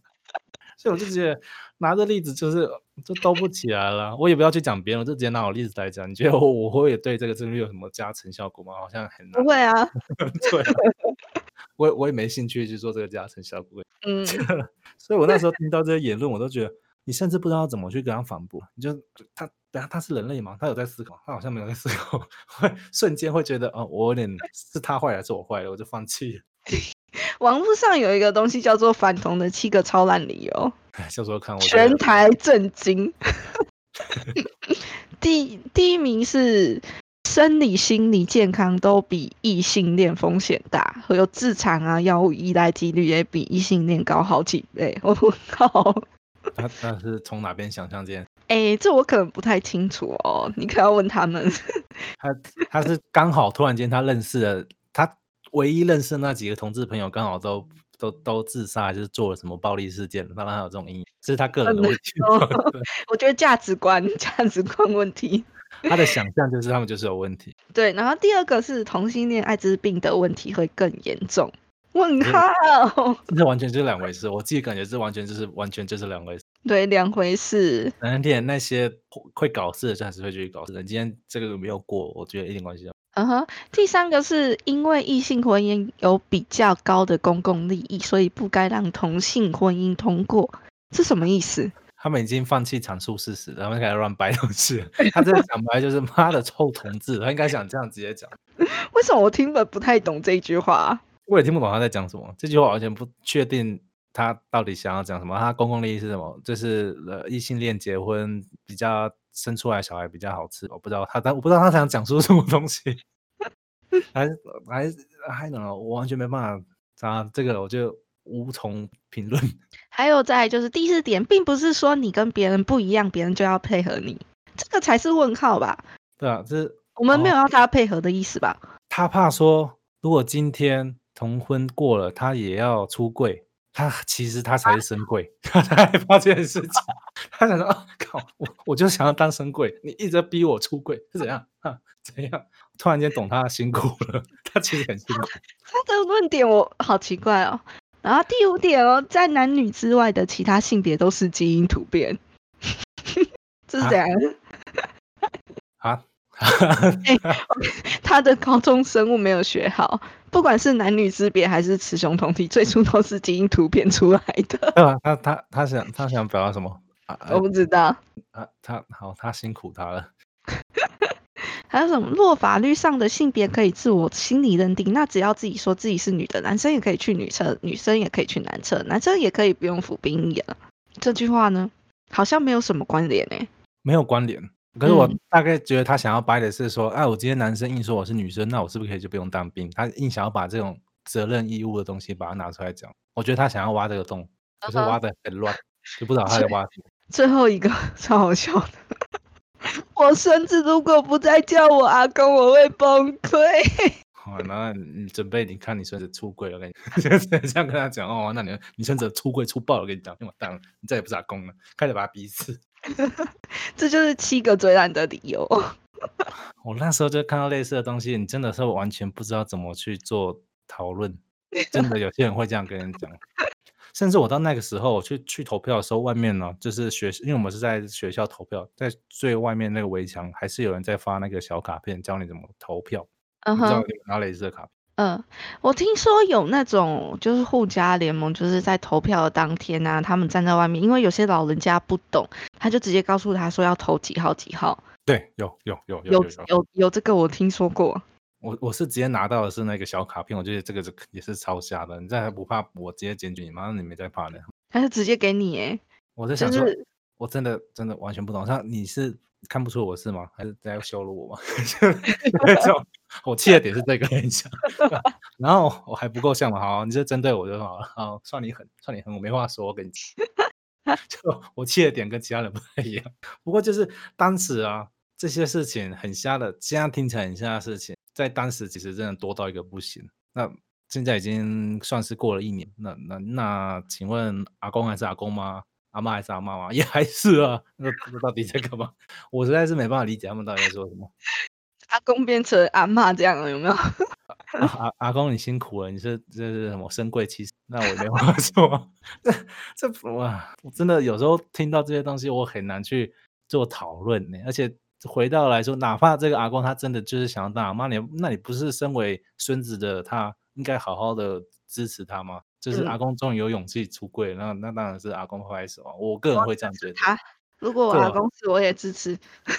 所以我就觉得拿这例子就是就兜不起来了。我也不要去讲别人，我就直接拿我例子来讲。你觉得我我会对这个生育率有什么加成效果吗？好像很难。不会啊，对。我我也没兴趣去做这个加成效果，嗯，所以我那时候听到这些言论，我都觉得你甚至不知道怎么去跟他反驳。你就他，等下他是人类吗？他有在思考？他好像没有在思考，会瞬间会觉得哦，我有点是他坏还是我坏了，我就放弃了。网络上有一个东西叫做反同的七个超烂理由，小时候看我全台震惊。第第一名是。生理、心理健康都比异性恋风险大，还有自残啊、药物依赖几率也比异性恋高好几倍。我靠！他他是从哪边想象这件？哎，这我可能不太清楚哦，你可要问他们。他他是刚好突然间他认识了他唯一认识那几个同志朋友，刚好都都都自杀，就是做了什么暴力事件，让他有这种阴影。这是他个人的问题。我觉得价值观价值观问题。他的想象就是他们就是有问题。对，然后第二个是同性恋艾滋病的问题会更严重。问号，这完全就是两回事。我自己感觉这完全就是完全就是两回事。对，两回事。难点那些会搞事的，就还是会继续搞事。今天这个没有过，我觉得一点关系都没有。嗯哼，第三个是因为异性婚姻有比较高的公共利益，所以不该让同性婚姻通过。是什么意思？他们已经放弃阐述事实，他们开始乱掰东西。他这讲白就是 妈的臭同志，他应该想这样直接讲。为什么我听得不太懂这句话？我也听不懂他在讲什么。这句话完全不确定他到底想要讲什么。他公共利益是什么？就是呃异性恋结婚比较生出来小孩比较好吃。我不知道他，但我不知道他想讲出什么东西。还是还还能，我完全没办法啊，这个我就无从评论。还有再就是第四点，并不是说你跟别人不一样，别人就要配合你，这个才是问号吧？对啊，这我们没有要他配合的意思吧？他怕说，如果今天同婚过了，他也要出柜。他其实他才是深贵，他害怕这件事情。他想说：“啊，靠，我我就想要当深贵，你一直逼我出柜是怎样？啊，怎样？突然间懂他辛苦了，他其实很辛苦。他的论点我好奇怪哦。然后第五点哦，在男女之外的其他性别都是基因突变，这是怎样？啊？他的高中生物没有学好。”不管是男女之别还是雌雄同体，最初都是基因突变出来的。对啊，他他他想他想表达什么？我不知道。啊，他好，他辛苦他了。还有什么？若法律上的性别可以自我心理认定，那只要自己说自己是女的，男生也可以去女厕，女生也可以去男厕，男生也可以不用服兵役了。这句话呢，好像没有什么关联诶。没有关联。可是我大概觉得他想要掰的是说，哎，我今天男生硬说我是女生，那我是不是可以就不用当兵？他硬想要把这种责任义务的东西把它拿出来讲。我觉得他想要挖这个洞，可是挖的很乱，就不知道他在挖什么。最后一个 超好笑的，我孙子如果不再叫我阿公，我会崩溃。好，那你准备，你看你孙子出柜了，跟你这样 跟他讲哦，那你你孙子出柜出爆了，跟你讲，完蛋了，你再也不是阿公了，开始把他逼死。这就是七个最烂的理由。我那时候就看到类似的东西，你真的是完全不知道怎么去做讨论。真的有些人会这样跟人讲，甚至我到那个时候我去去投票的时候，外面呢就是学，因为我们是在学校投票，在最外面那个围墙还是有人在发那个小卡片，教你怎么投票。嗯哼，拿类似的卡片。嗯，我听说有那种就是护家联盟，就是在投票的当天啊，他们站在外面，因为有些老人家不懂，他就直接告诉他说要投几号几号。对，有有有有有有这个我听说过。我我是直接拿到的是那个小卡片，我觉得这个是也是超瞎的。你这还不怕我直接检举你吗？你没在怕的。他是直接给你哎。我在想说，我真的真的完全不懂，像你是。看不出我是吗？还是在羞辱我吗？那种我气的点是这个，跟你讲。然后我还不够像吗？好，你就针对我就好了。好，算你狠，算你狠，我没话说。我跟你讲，就我气的点跟其他人不太一样。不过就是当时啊，这些事情很瞎的，现在听起来很瞎的事情，在当时其实真的多到一个不行。那现在已经算是过了一年，那那那，请问阿公还是阿公吗？阿妈还是阿妈吗？也还是啊，那那到底在干嘛？我实在是没办法理解他们到底在说什么。阿公变成阿妈这样了，有没有？阿阿公你辛苦了，你是这是什么身贵其实那我没话说。这这哇，我真的有时候听到这些东西，我很难去做讨论呢。而且回到来说，哪怕这个阿公他真的就是想要当阿妈，你那你不是身为孙子的他，应该好好的支持他吗？就是阿公终于有勇气出柜，那那当然是阿公拍手啊！我个人会这样觉得。他如果我阿公是，我也支持。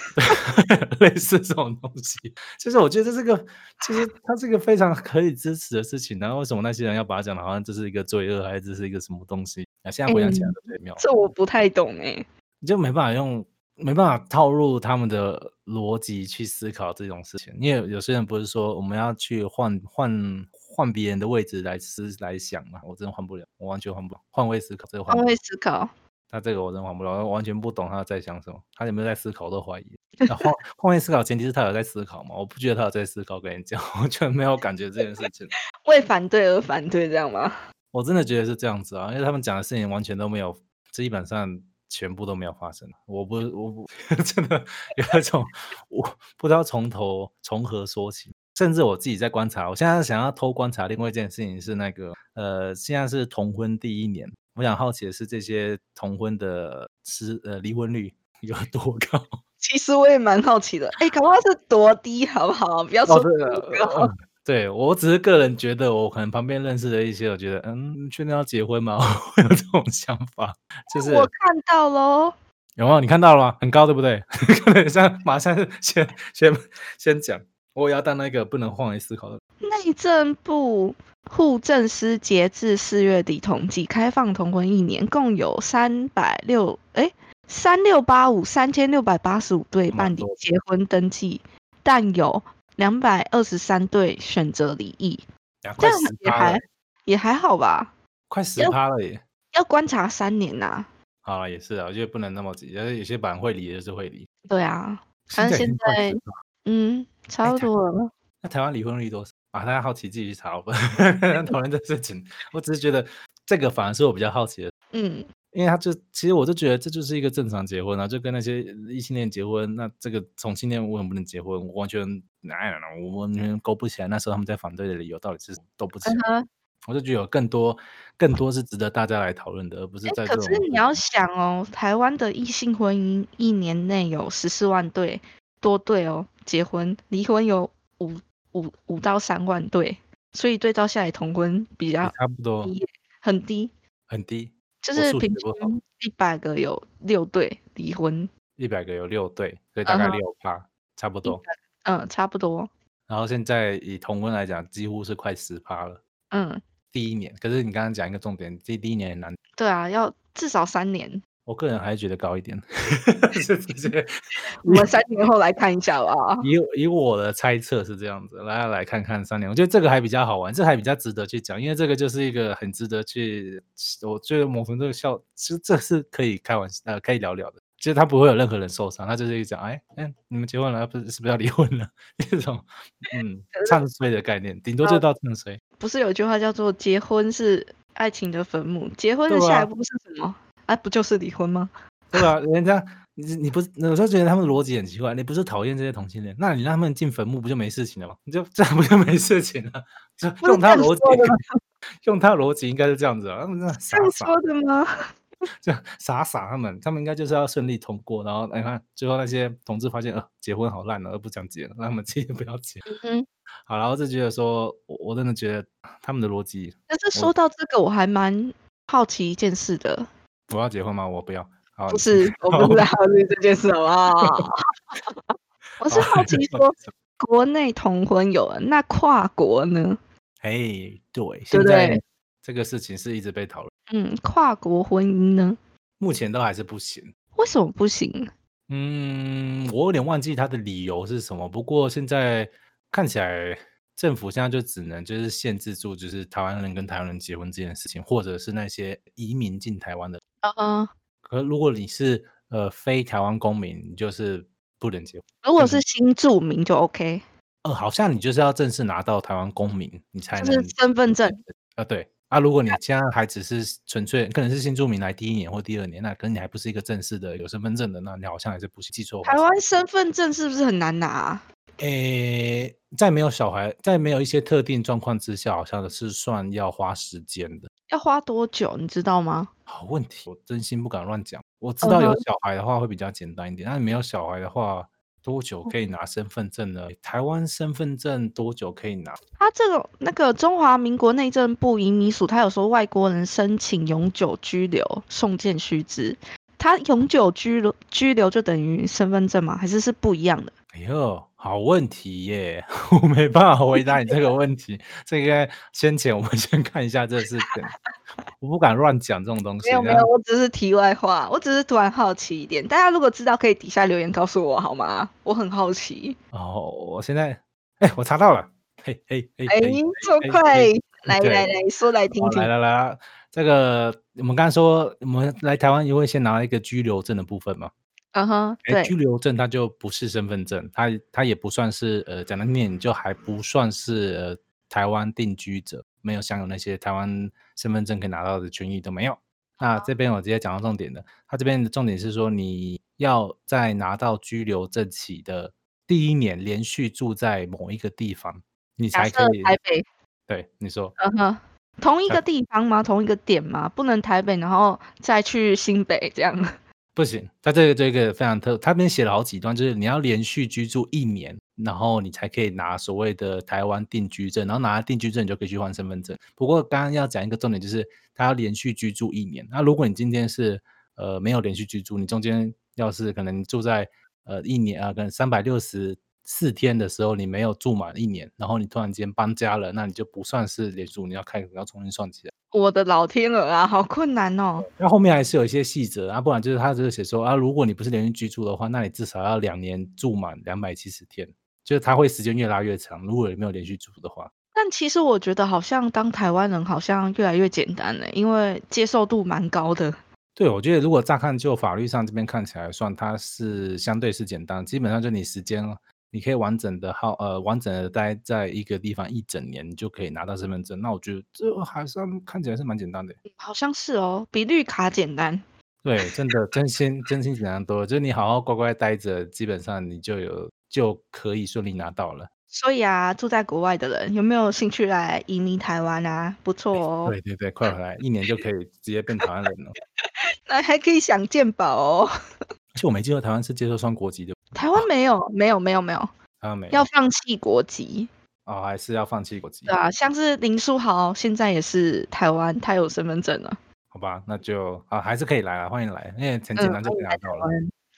类似这种东西，就是我觉得这个，其实他是一个非常可以支持的事情。然后为什么那些人要把它讲的好像这是一个罪恶，还是这是一个什么东西？啊，现在回想起来都特妙。这我不太懂哎。你就没办法用，没办法套入他们的逻辑去思考这种事情。因为有些人不是说我们要去换换。换别人的位置来思来想嘛，我真的换不了，我完全换不了。换位思考，这个换位思考，那这个我真换不了，我完全不懂他在想什么，他有没有在思考都怀疑。换 换位思考前提是他有在思考嘛，我不觉得他有在思考。跟你讲，我全没有感觉这件事情。为反对而反对，这样吗？我真的觉得是这样子啊，因为他们讲的事情完全都没有，基本上全部都没有发生。我不，我 不真的有一种我不知道从头从何说起。甚至我自己在观察，我现在想要偷观察另外一件事情是那个，呃，现在是同婚第一年，我想好奇的是这些同婚的失呃离婚率 有多高？其实我也蛮好奇的，哎，搞不好是多低，好不好？不要说这个。对我只是个人觉得，我可能旁边认识的一些，我觉得，嗯，确定要结婚吗？会有这种想法，就是我看到喽，有没有？你看到了吗？很高，对不对？等一下，马上先先先讲。我也要当那个不能换位思考的。内政部户政司截至四月底统计，开放同婚一年，共有三百六哎三六八五三千六百八十五对办理结婚登记，但有两百二十三对选择离异，呀，这快样也还也还好吧？快十趴了耶。要观察三年呐、好了，也是啊，我觉得不能那么急，但是有些版会离就是会离。对啊，反正现在嗯，差不台多了。那台湾离婚率多少啊？大家好奇自己去查，我 不讨论这事情。我只是觉得这个反而是我比较好奇的，嗯，因为他就其实我就觉得这就是一个正常结婚啊，就跟那些异性恋结婚，那这个同性恋为什么不能结婚？我完全哎，我完全勾不起来。那时候他们在反对的理由到底是都不起来。嗯哼。我就觉得有更多更多是值得大家来讨论的，而不是哎，在这种可是你要想哦，台湾的异性婚姻一年内有十四万对多对哦，结婚离婚有五五五到三万对，所以对照下来同婚比也较差不多，很低，很低，就是平均一百个有六对离婚，一百个有六对，所以大概六趴，差不多。嗯，差不多，然后现在以同温来讲，几乎是快十趴了。嗯，第一年，可是你刚刚讲一个重点，这第一年很难，对啊，要至少三年，我个人还是觉得高一点，哈哈哈我们三年后来看一下吧。以以我的猜测是这样子，来来看看三年，我觉得这个还比较好玩，这还比较值得去讲，因为这个就是一个很值得去，我觉得某程度笑，其实这是可以开玩笑，呃，可以聊聊的。其实他不会有任何人受伤，他就是一讲，哎，哎，你们结婚了，不是是不是要离婚了？这种，嗯，唱衰的概念，顶多就到唱衰。不是有句话叫做“结婚是爱情的坟墓”，结婚的下一步是什么？啊，不就是离婚吗？对吧？人家你你不是，有时候觉得他们逻辑很奇怪。你不是讨厌这些同性恋，那你让他们进坟墓不就没事情了吗？你就这样不就没事情了？就用他的逻辑，用他的逻辑应该是这样子啊。这样说的吗？这样傻傻，他们他们应该就是要顺利通过，然后你看最后那些同志发现呃结婚好烂了，而不想结了，让他们自己不要结。嗯，好，然后就觉得说，我我真的觉得他们的逻辑，但是说到这个，我还蛮好奇一件事的，我要结婚吗？我不要。好，不是，我不是好奇这件事，好不好？我是好奇说，国内同婚有了，那跨国呢？哎，对，对现在不对？这个事情是一直被讨论。嗯，跨国婚姻呢？目前都还是不行。为什么不行？嗯，我有点忘记他的理由是什么。不过现在看起来，政府现在就只能就是限制住，就是台湾人跟台湾人结婚这件事情，或者是那些移民进台湾的。嗯、可如果你是呃非台湾公民，你就是不能结婚。如果是新住民就 OK，呃，好像你就是要正式拿到台湾公民，你才能就是身份证。啊，对啊，如果你现在还只是纯粹可能是新住民来第一年或第二年，那可能你还不是一个正式的有身份证的，那你好像还是不行。记错台湾身份证是不是很难拿啊、诶，在没有小孩，在没有一些特定状况之下，好像是算要花时间的。要花多久？你知道吗？好问题，我真心不敢乱讲。我知道有小孩的话会比较简单一点，但没有小孩的话，多久可以拿身份证呢？台湾身份证多久可以拿？他这个那个中华民国内政部移民署，他有说外国人申请永久居留送件须知，他永久居留居留就等于身份证吗？还是是不一样的？哎呦，好问题耶！我没办法回答你这个问题。这个先前我们先看一下这事情，我不敢乱讲这种东西。那没有没有，我只是题外话，我只是突然好奇一点，大家如果知道可以底下留言告诉我好吗？我很好奇。哦，我现在，哎，我查到了，嘿嘿嘿，哎，嘿这么快，来对来来说来听听好来。来来，这个我们刚才说，我们来台湾也会先拿一个居留证的部分嘛？嗯哼，哎，对居，留证它就不是身份证，它它也不算是呃，讲的念就还不算是呃台湾定居者，没有享有那些台湾身份证可以拿到的权益都没有。那这边我直接讲到重点的，它这边的重点是说，你要在拿到居留证起的第一年连续住在某一个地方，你才可以。台北，对，你说。嗯哼，同一台个地方吗？同一个点吗？不能台北，然后再去新北这样。不行，他这个这个非常特，它这边写了好几段，就是你要连续居住一年，然后你才可以拿所谓的台湾定居证，然后拿了定居证，你就可以去换身份证。不过刚刚要讲一个重点，就是他要连续居住一年。那如果你今天是呃没有连续居住，你中间要是可能住在呃一年啊，可能三百六十四天的时候，你没有住满一年，然后你突然间搬家了，那你就不算是连续，你要开始要重新算起来。我的老天鹅啊，好困难哦。那后面还是有一些细则啊，不然就是他就是写说啊，如果你不是连续居住的话，那你至少要两年住满两百七十天，就是它会时间越拉越长。如果你没有连续住的话，但其实我觉得好像当台湾人好像越来越简单了，因为接受度蛮高的。对，我觉得如果乍看就法律上这边看起来算，它是相对是简单，基本上就你时间。你可以完整的号呃完整的待在一个地方一整年，你就可以拿到身份证。那我觉得这还算看起来是蛮简单的。好像是哦，比绿卡简单。对，真的真心真心简单多了。就是你好好乖乖待着，基本上你就有就可以顺利拿到了。所以啊，住在国外的人有没有兴趣来移民台湾啊？不错哦。对对对，快回来，一年就可以直接变台湾人了。那还可以享健保哦。而且我没记错，台湾是接受双国籍的。台湾没有，没有，没有，没有。啊，没要放弃国籍哦，还是要放弃国籍？对啊，像是林书豪现在也是台湾，他有身份证了。好吧，那就啊，还是可以来啊，欢迎来，因为很简单就可以拿到了。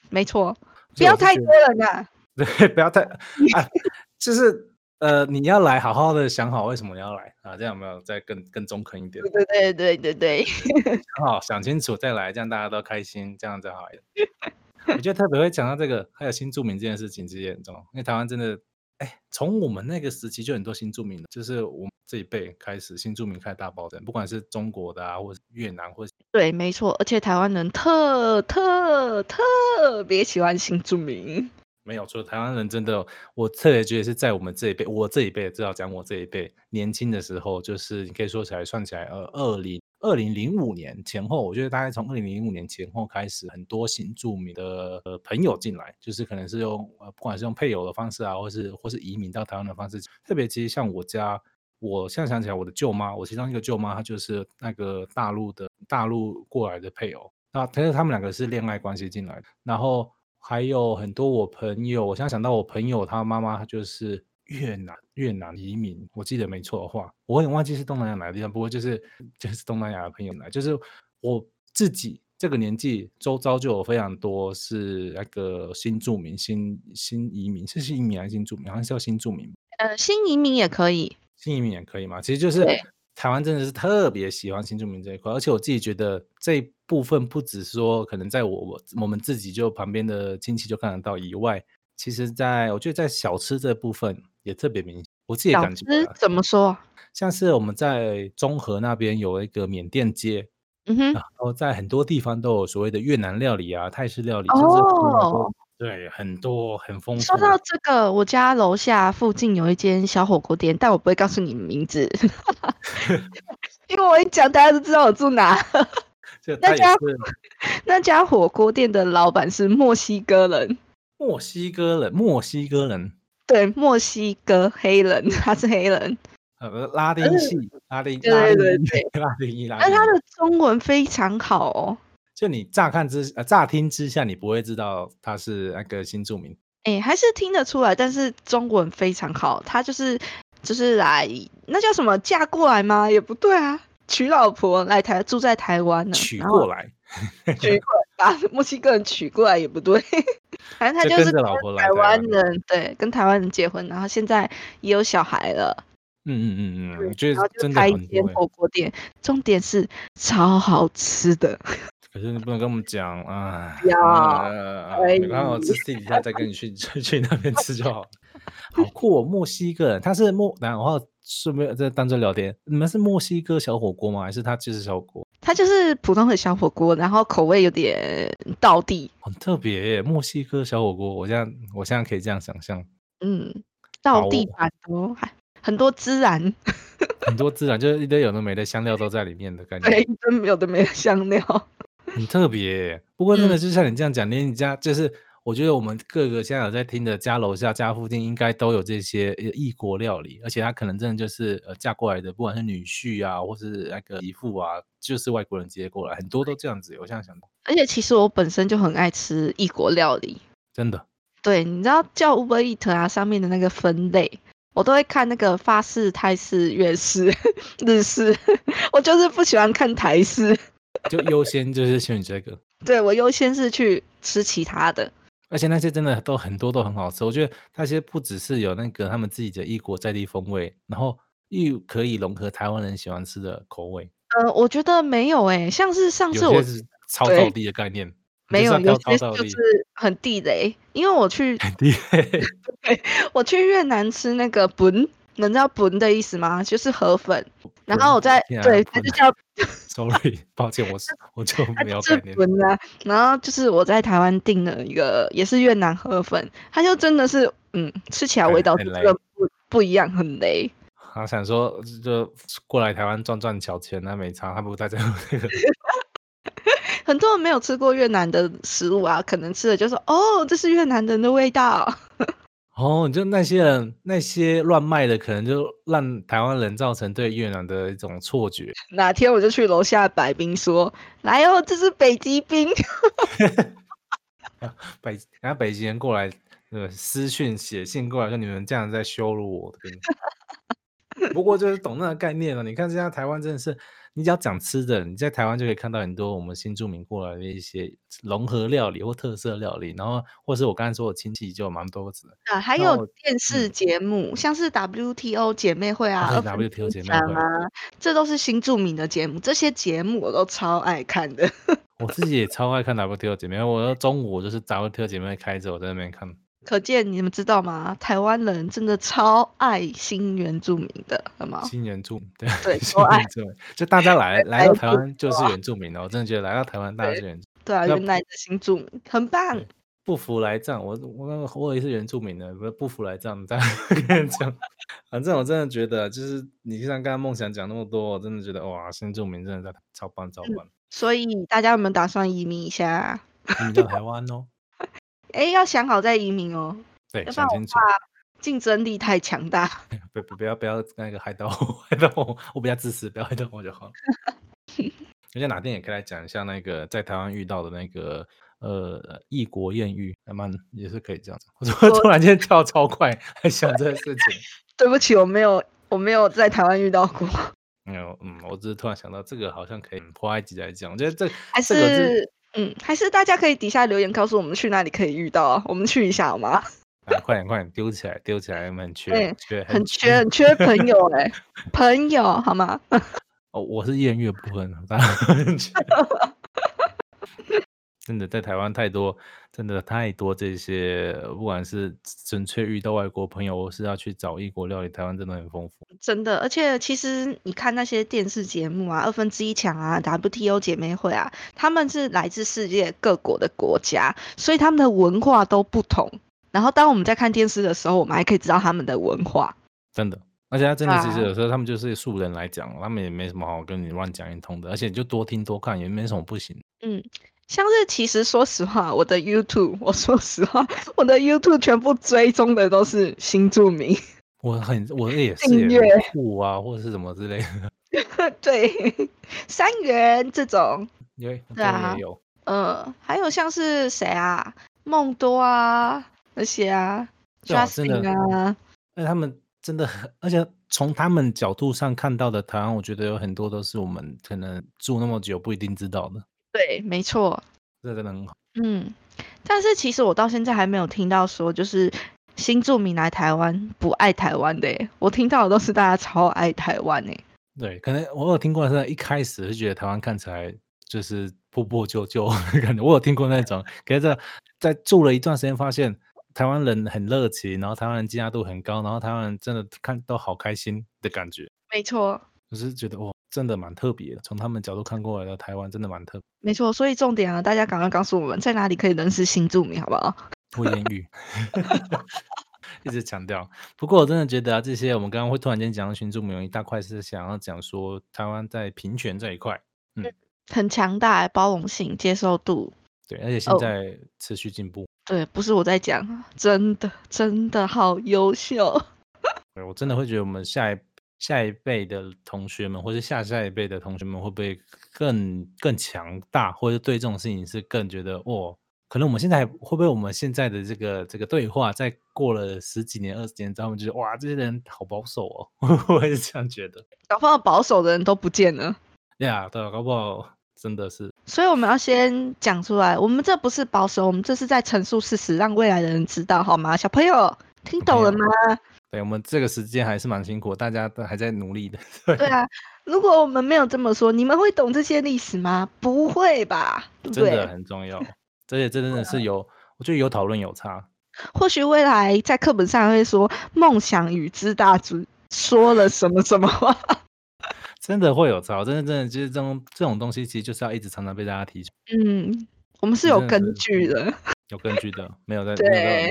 没错，不要太多人啊。对，不要太啊，就是呃，你要来，好好的想好为什么你要来啊，这样有没有再更更中肯一点？对对对对对，想好想清楚再来，这样大家都开心，这样就好一点。我觉得特别会讲到这个，还有新住民这件事情，其实很重要。因为台湾真的，哎，从我们那个时期就很多新住民了，就是我们这一辈开始，新住民开始大爆增，不管是中国的啊，或是越南，或是对，没错，而且台湾人特特特别喜欢新住民。没有错，台湾人真的，我特别觉得是在我们这一辈，我这一辈，至少讲我这一辈年轻的时候，就是你可以说起来算起来，呃，二零。二零零五年前后，我觉得大概从二零零五年前后开始，很多新住民的呃朋友进来，就是可能是用呃不管是用配偶的方式啊，或是或是移民到台湾的方式。特别其实像我家，我现在想起来，我的舅妈，我其中一个舅妈，她就是那个大陆的大陆过来的配偶，那但是他们两个是恋爱关系进来的。然后还有很多我朋友，我现在想到我朋友他妈妈就是。越南越南移民，我记得没错的话，我有点忘记是东南亚哪个地方，不过就是就是东南亚的朋友来，就是我自己这个年纪，周遭就有非常多是那个新住民、新新移民，是新移民还是新住民？好像是叫新住民。呃，新移民也可以，新移民也可以嘛。其实就是台湾真的是特别喜欢新住民这一块，而且我自己觉得这一部分不只是说可能在我我我们自己就旁边的亲戚就看得到以外，其实在我觉得在小吃这部分。也特别明显，我自己感觉。怎么说？像是我们在中和那边有一个缅甸街，嗯哼，然后在很多地方都有所谓的越南料理啊、泰式料理，哦，对，很多很丰富。说到这个，我家楼下附近有一间小火锅店，但我不会告诉你名字，因为我一讲大家都知道我住哪。那家那家火锅店的老板是墨西哥人，墨西哥人，墨西哥人。对，墨西哥黑人，他是黑人，呃，拉丁系，拉丁，对对对对，拉丁裔，拉丁。但他的中文非常好哦。就你乍看之，呃，乍听之下，你不会知道他是那个新住民。哎，还是听得出来，但是中文非常好。他就是就是来，那叫什么？嫁过来吗？也不对啊，娶老婆来台，住在台湾呢。娶过来，娶过来，把墨西哥人娶过来也不对。反正他就是跟台湾人，对，跟台湾人结婚，然后现在也有小孩了。嗯嗯嗯嗯，我觉得真的开一间火锅店，重点是超好吃的。可是你不能跟我们讲啊！要，没关系，我私底下再跟你去 去那边吃就好。好酷哦，墨西哥人，他是墨，然后顺便在当中聊天。你们是墨西哥小火锅吗？还是他就是小火锅？它就是普通的小火锅，然后口味有点道地，很特别。墨西哥小火锅，我现在我现在可以这样想象，嗯，道地版多，还很多孜然，很多孜然，就是一堆有的没的香料都在里面的感觉，对，一堆有的没的香料，很特别。不过真的就像你这样讲，连你家就是。我觉得我们各个现在有在听的家楼下、家附近，应该都有这些异国料理，而且他可能真的就是呃嫁过来的，不管是女婿啊，或是那个姨父啊，就是外国人接过来，很多都这样子。我现在想到，而且其实我本身就很爱吃异国料理，真的。对，你知道叫 Uber Eat 啊，上面的那个分类，我都会看那个法式、泰式、粤式、日式，我就是不喜欢看台式，就优先就是选这个。对我优先是去吃其他的。而且那些真的都很多都很好吃，我觉得那些不只是有那个他们自己的异国在地风味，然后又可以融合台湾人喜欢吃的口味。呃，我觉得没有诶，像是上次我是超到地的概念，没有，有些就是很地雷，因为我去很地雷，我去越南吃那个本，能知道本的意思吗？就是河粉。然后我在对，它就叫，sorry，抱歉，我 是我就没有概念。啊，然后就是我在台湾订了一个，也是越南河粉，它就真的是，嗯，吃起来味道真的不不一样，很雷。他想说就过来台湾赚赚小钱，那没差，他不在这个。很多人没有吃过越南的食物啊，可能吃的就说，哦，这是越南人的味道。哦，就那些人那些乱卖的，可能就让台湾人造成对越南的一种错觉。哪天我就去楼下摆冰说：“来哦，这是北极冰。”北然后北极人过来，呃，私讯写信过来说：“你们这样在羞辱我。” 不过就是懂那个概念了。你看现在台湾真的是。你只要讲吃的，你在台湾就可以看到很多我们新住民过来的一些融合料理或特色料理，然后或是我刚才说我亲戚就蛮多子啊，还有电视节目，像是 WTO 姐妹会啊，WTO 姐妹会啊，这都是新住民的节目，这些节目我都超爱看的。我自己也超爱看 WTO 姐妹，我中午就是 WTO 姐妹开着，我在那边看。可见你们知道吗？台湾人真的超爱新原住民的，好吗？新原住民，对对，超爱。就大家来来到台湾就是原住民的，我真的觉得来到台湾大家是原住。对啊，原来的新住民很棒。不服来战，我我我也是原住民的，不不服来战，这样 跟你讲。反正我真的觉得，就是你像刚刚梦想讲那么多，我真的觉得哇，新住民真的在超棒超棒。所以大家有没有打算移民一下？移民到台湾哦。哎，要想好再移民哦。对，想清楚。竞争力太强大。不不不要不要那个害到我，害到我，我比较自私，不要害到我就好了。而且哪天也可以来讲一下那个在台湾遇到的那个呃异国艳遇，那么也是可以这样子。我怎么突然间跳超快，还想这个事情？对不起，我没有我没有在台湾遇到过。没有，嗯，我只是突然想到这个好像可以破埃及来讲，我觉得这还是。嗯，还是大家可以底下留言告诉我们去哪里可以遇到，我们去一下好吗？啊，快点快点丢起来，丢起来，我们很缺，缺很缺很缺朋友 哎，朋友好吗？哦，我是艳遇部分，真的在台湾太多，真的太多这些，不管是纯粹遇到外国朋友，或是要去找异国料理，台湾真的很丰富。真的，而且其实你看那些电视节目啊，二分之一强啊，WTO 姐妹会啊，他们是来自世界各国的国家，所以他们的文化都不同。然后当我们在看电视的时候，我们还可以知道他们的文化。真的，而且他真的其实有时候他们就是素人来讲，他们也没什么好跟你乱讲一通的，而且就多听多看也没什么不行。嗯。像是其实说实话，我的 YouTube，我说实话，我的 YouTube 全部追踪的都是新著名。我很，我也是订阅户啊，或者是什么之类的。对，三元这种。对啊，有。呃，还有像是谁啊，梦多啊那些啊，Justin 啊。那，他们真的很，而且从他们角度上看到的台湾，我觉得有很多都是我们可能住那么久不一定知道的。对，没错，这真的很好。嗯，但是其实我到现在还没有听到说，就是新住民来台湾不爱台湾的。我听到的都是大家超爱台湾诶。对，可能我有听过是一开始是觉得台湾看起来就是破破旧旧的感觉。我有听过那种，可是在住了一段时间，发现台湾人很热情，然后台湾人接纳度很高，然后台湾人真的看都好开心的感觉。没错，就是觉得哇。真的蛮特别的，从他们角度看过来的台湾真的蛮特。没错，所以重点啊，大家赶快告诉我们在哪里可以认识新住民，好不好？不言语，一直强调。不过我真的觉得啊，这些我们刚刚会突然间讲到新住民，有一大块是想要讲说台湾在平权这一块，嗯，很强大，包容性、接受度，对，而且现在持续进步。对，不是我在讲，真的真的好优秀。对我真的会觉得我们下一。下一辈的同学们，或者下下一辈的同学们，会不会更更强大，或者对这种事情是更觉得哦？可能我们现在会不会我们现在的这个这个对话，在过了十几年、二十年之后，我们觉得哇，这些人好保守哦，我也是这样觉得。搞不好保守的人都不见了。呀，对，搞不好真的是。所以我们要先讲出来，我们这不是保守，我们这是在陈述事实，让未来的人知道，好吗？小朋友听懂了吗？对我们这个时间还是蛮辛苦，大家都还在努力的。对啊，如果我们没有这么说，你们会懂这些历史吗？不会吧？真的很重要，而且这真的是有，我觉得有讨论有差。或许未来在课本上会说梦想与知大主说了什么什么话，真的会有差，真的真的就是这种这种东西，其实就是要一直常常被大家提出。嗯，我们是有根据的，有根据的，没有在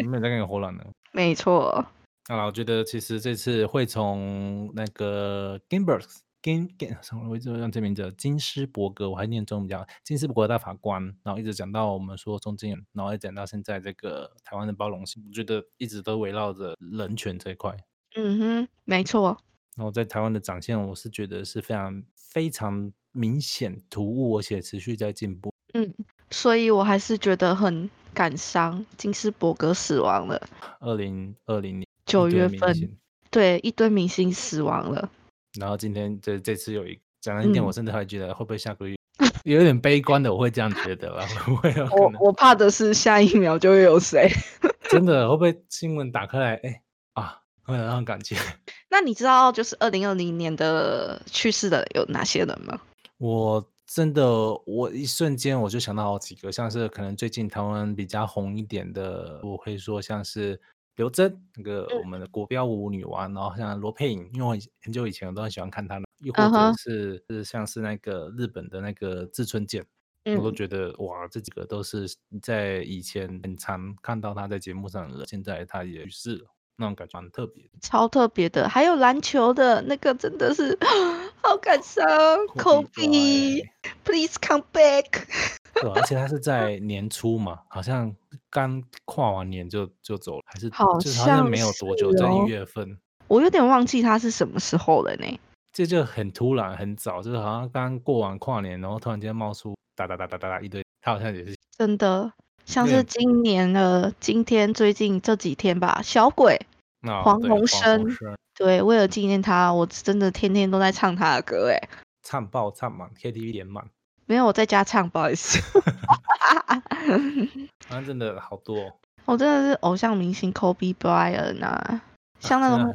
没有在跟你胡乱的，没错。好了，我觉得其实这次会从那个 Ginsburg。金金什么？我一直让这名字金斯伯格，我还念中文叫金斯伯格大法官，然后一直讲到我们说中间，然后一讲到现在这个台湾的包容性，我觉得一直都围绕着人权这一块。嗯哼，没错。然后在台湾的展现，我是觉得是非常非常明显、突兀，而且持续在进步。嗯，所以我还是觉得很感伤，金斯伯格死亡了。二零二零年九月份，对，一堆明星死亡了。然后今天这这次有一讲了一点，我甚至还觉得会不会下个月有点悲观的，我会这样觉得了。会不会？我我怕的是下一秒就会有谁？真的 会不会新闻打开来，哎啊，会有那种感觉？那你知道就是二零二零年的去世的有哪些人吗？我真的我一瞬间我就想到好几个，像是可能最近台湾比较红一点的，我会说像是。刘真，那个我们的国标舞女王，然后像罗佩颖，因为我很久以前我都很喜欢看她的，又或者是是像是那个日本的那个志村健，我都觉得哇，这几个都是在以前很常看到她在节目上的，现在她也去世了，那种感觉蛮特别，超特别的。还有篮球的那个真的是 好感伤，Kobe，Please come back。对，而且他是在年初嘛，好像刚跨完年就就走了，还是好像没有多久，在一月份。我有点忘记他是什么时候了呢？这就很突然，很早，就是好像刚过完跨年，然后突然间冒出哒哒哒哒哒哒一堆。他好像也是真的，像是今年的今天，最近这几天吧，小鬼黄鸿升，对，为了纪念他，我真的天天都在唱他的歌，哎，唱爆唱满，KTV 连满。没有，我在家唱，不好意思。反 正真的好多，哦我真的是偶像明星 Kobe Bryant 啊，像那种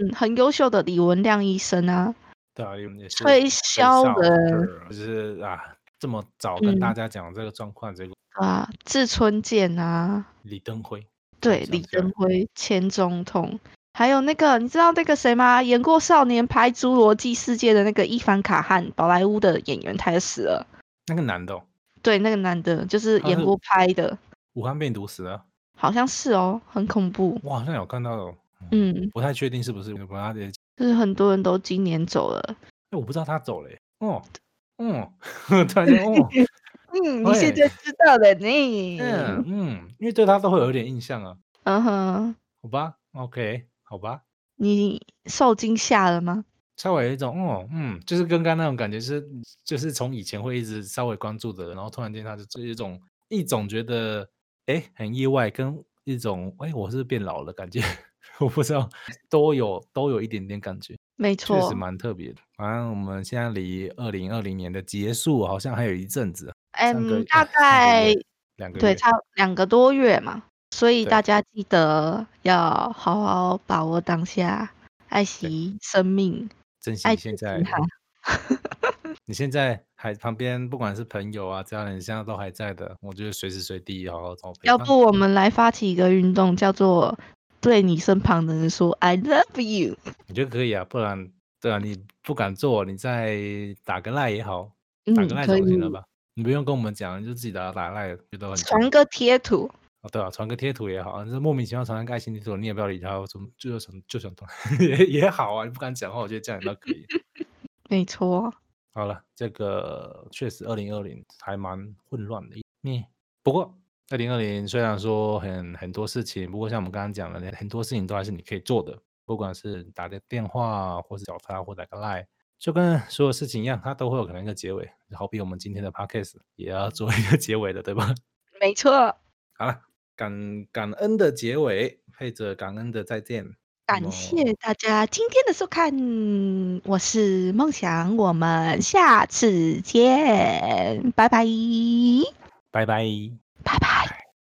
嗯很优秀的李文亮医生啊，对啊，也是推销人，就是啊，这么早跟大家讲这个状况，这个啊，志春健啊，李登辉，对，李登辉前总统。还有那个，你知道那个谁吗？演过《少年派侏罗纪世界》的那个伊凡卡汉，宝莱坞的演员，他也死了。那个男的？对，那个男的，就是演过拍的。武汉病毒死了？好像是哦，很恐怖。我好像有看到，嗯，不太确定是不是。就是很多人都今年走了。哎，我不知道他走了。哦，嗯，突然间，哦，嗯，你现在知道了呢。嗯嗯，因为对他都会有一点印象啊。嗯哼，好吧，OK。好吧，你受惊吓了吗？稍微有一种哦，嗯，就是跟刚那种感觉是，就是从以前会一直稍微关注的，然后突然间他就一种一种觉得哎很意外，跟一种哎我是变老了感觉，我不知道都有都有一点点感觉，没错，确实蛮特别的。反正我们现在离二零二零年的结束好像还有一阵子，嗯，大概两个对，差两个多月嘛。所以大家记得要好好把握当下，爱惜生命，珍惜现在。你现在还旁边，不管是朋友啊、家人，现在都还在的，我觉得随时随地好好照要不我们来发起一个运动，叫做对你身旁的人说 “I love you”。我觉得可以啊，不然对啊，你不敢做，你再打个赖也好，打个赖总行了吧？你不用跟我们讲，就自己打打赖，觉得很传个贴图。哦，对啊，传个贴图也好，就是莫名其妙传个爱心贴图，你也不要理他，怎么就想就想传 也也好啊，你不敢讲话，我觉得这样也倒可以。没错。好了，这个确实二零二零还蛮混乱的。你不过二零二零虽然说很很多事情，不过像我们刚刚讲的，很多事情都还是你可以做的，不管是打个电话，或是找他，或打个 line，就跟所有事情一样，它都会有可能一个结尾。好比我们今天的 podcast 也要做一个结尾的，对吧？没错。好了。感感恩的结尾，配着感恩的再见。感谢大家今天的收看，我是梦想，我们下次见，拜拜，拜拜，拜拜。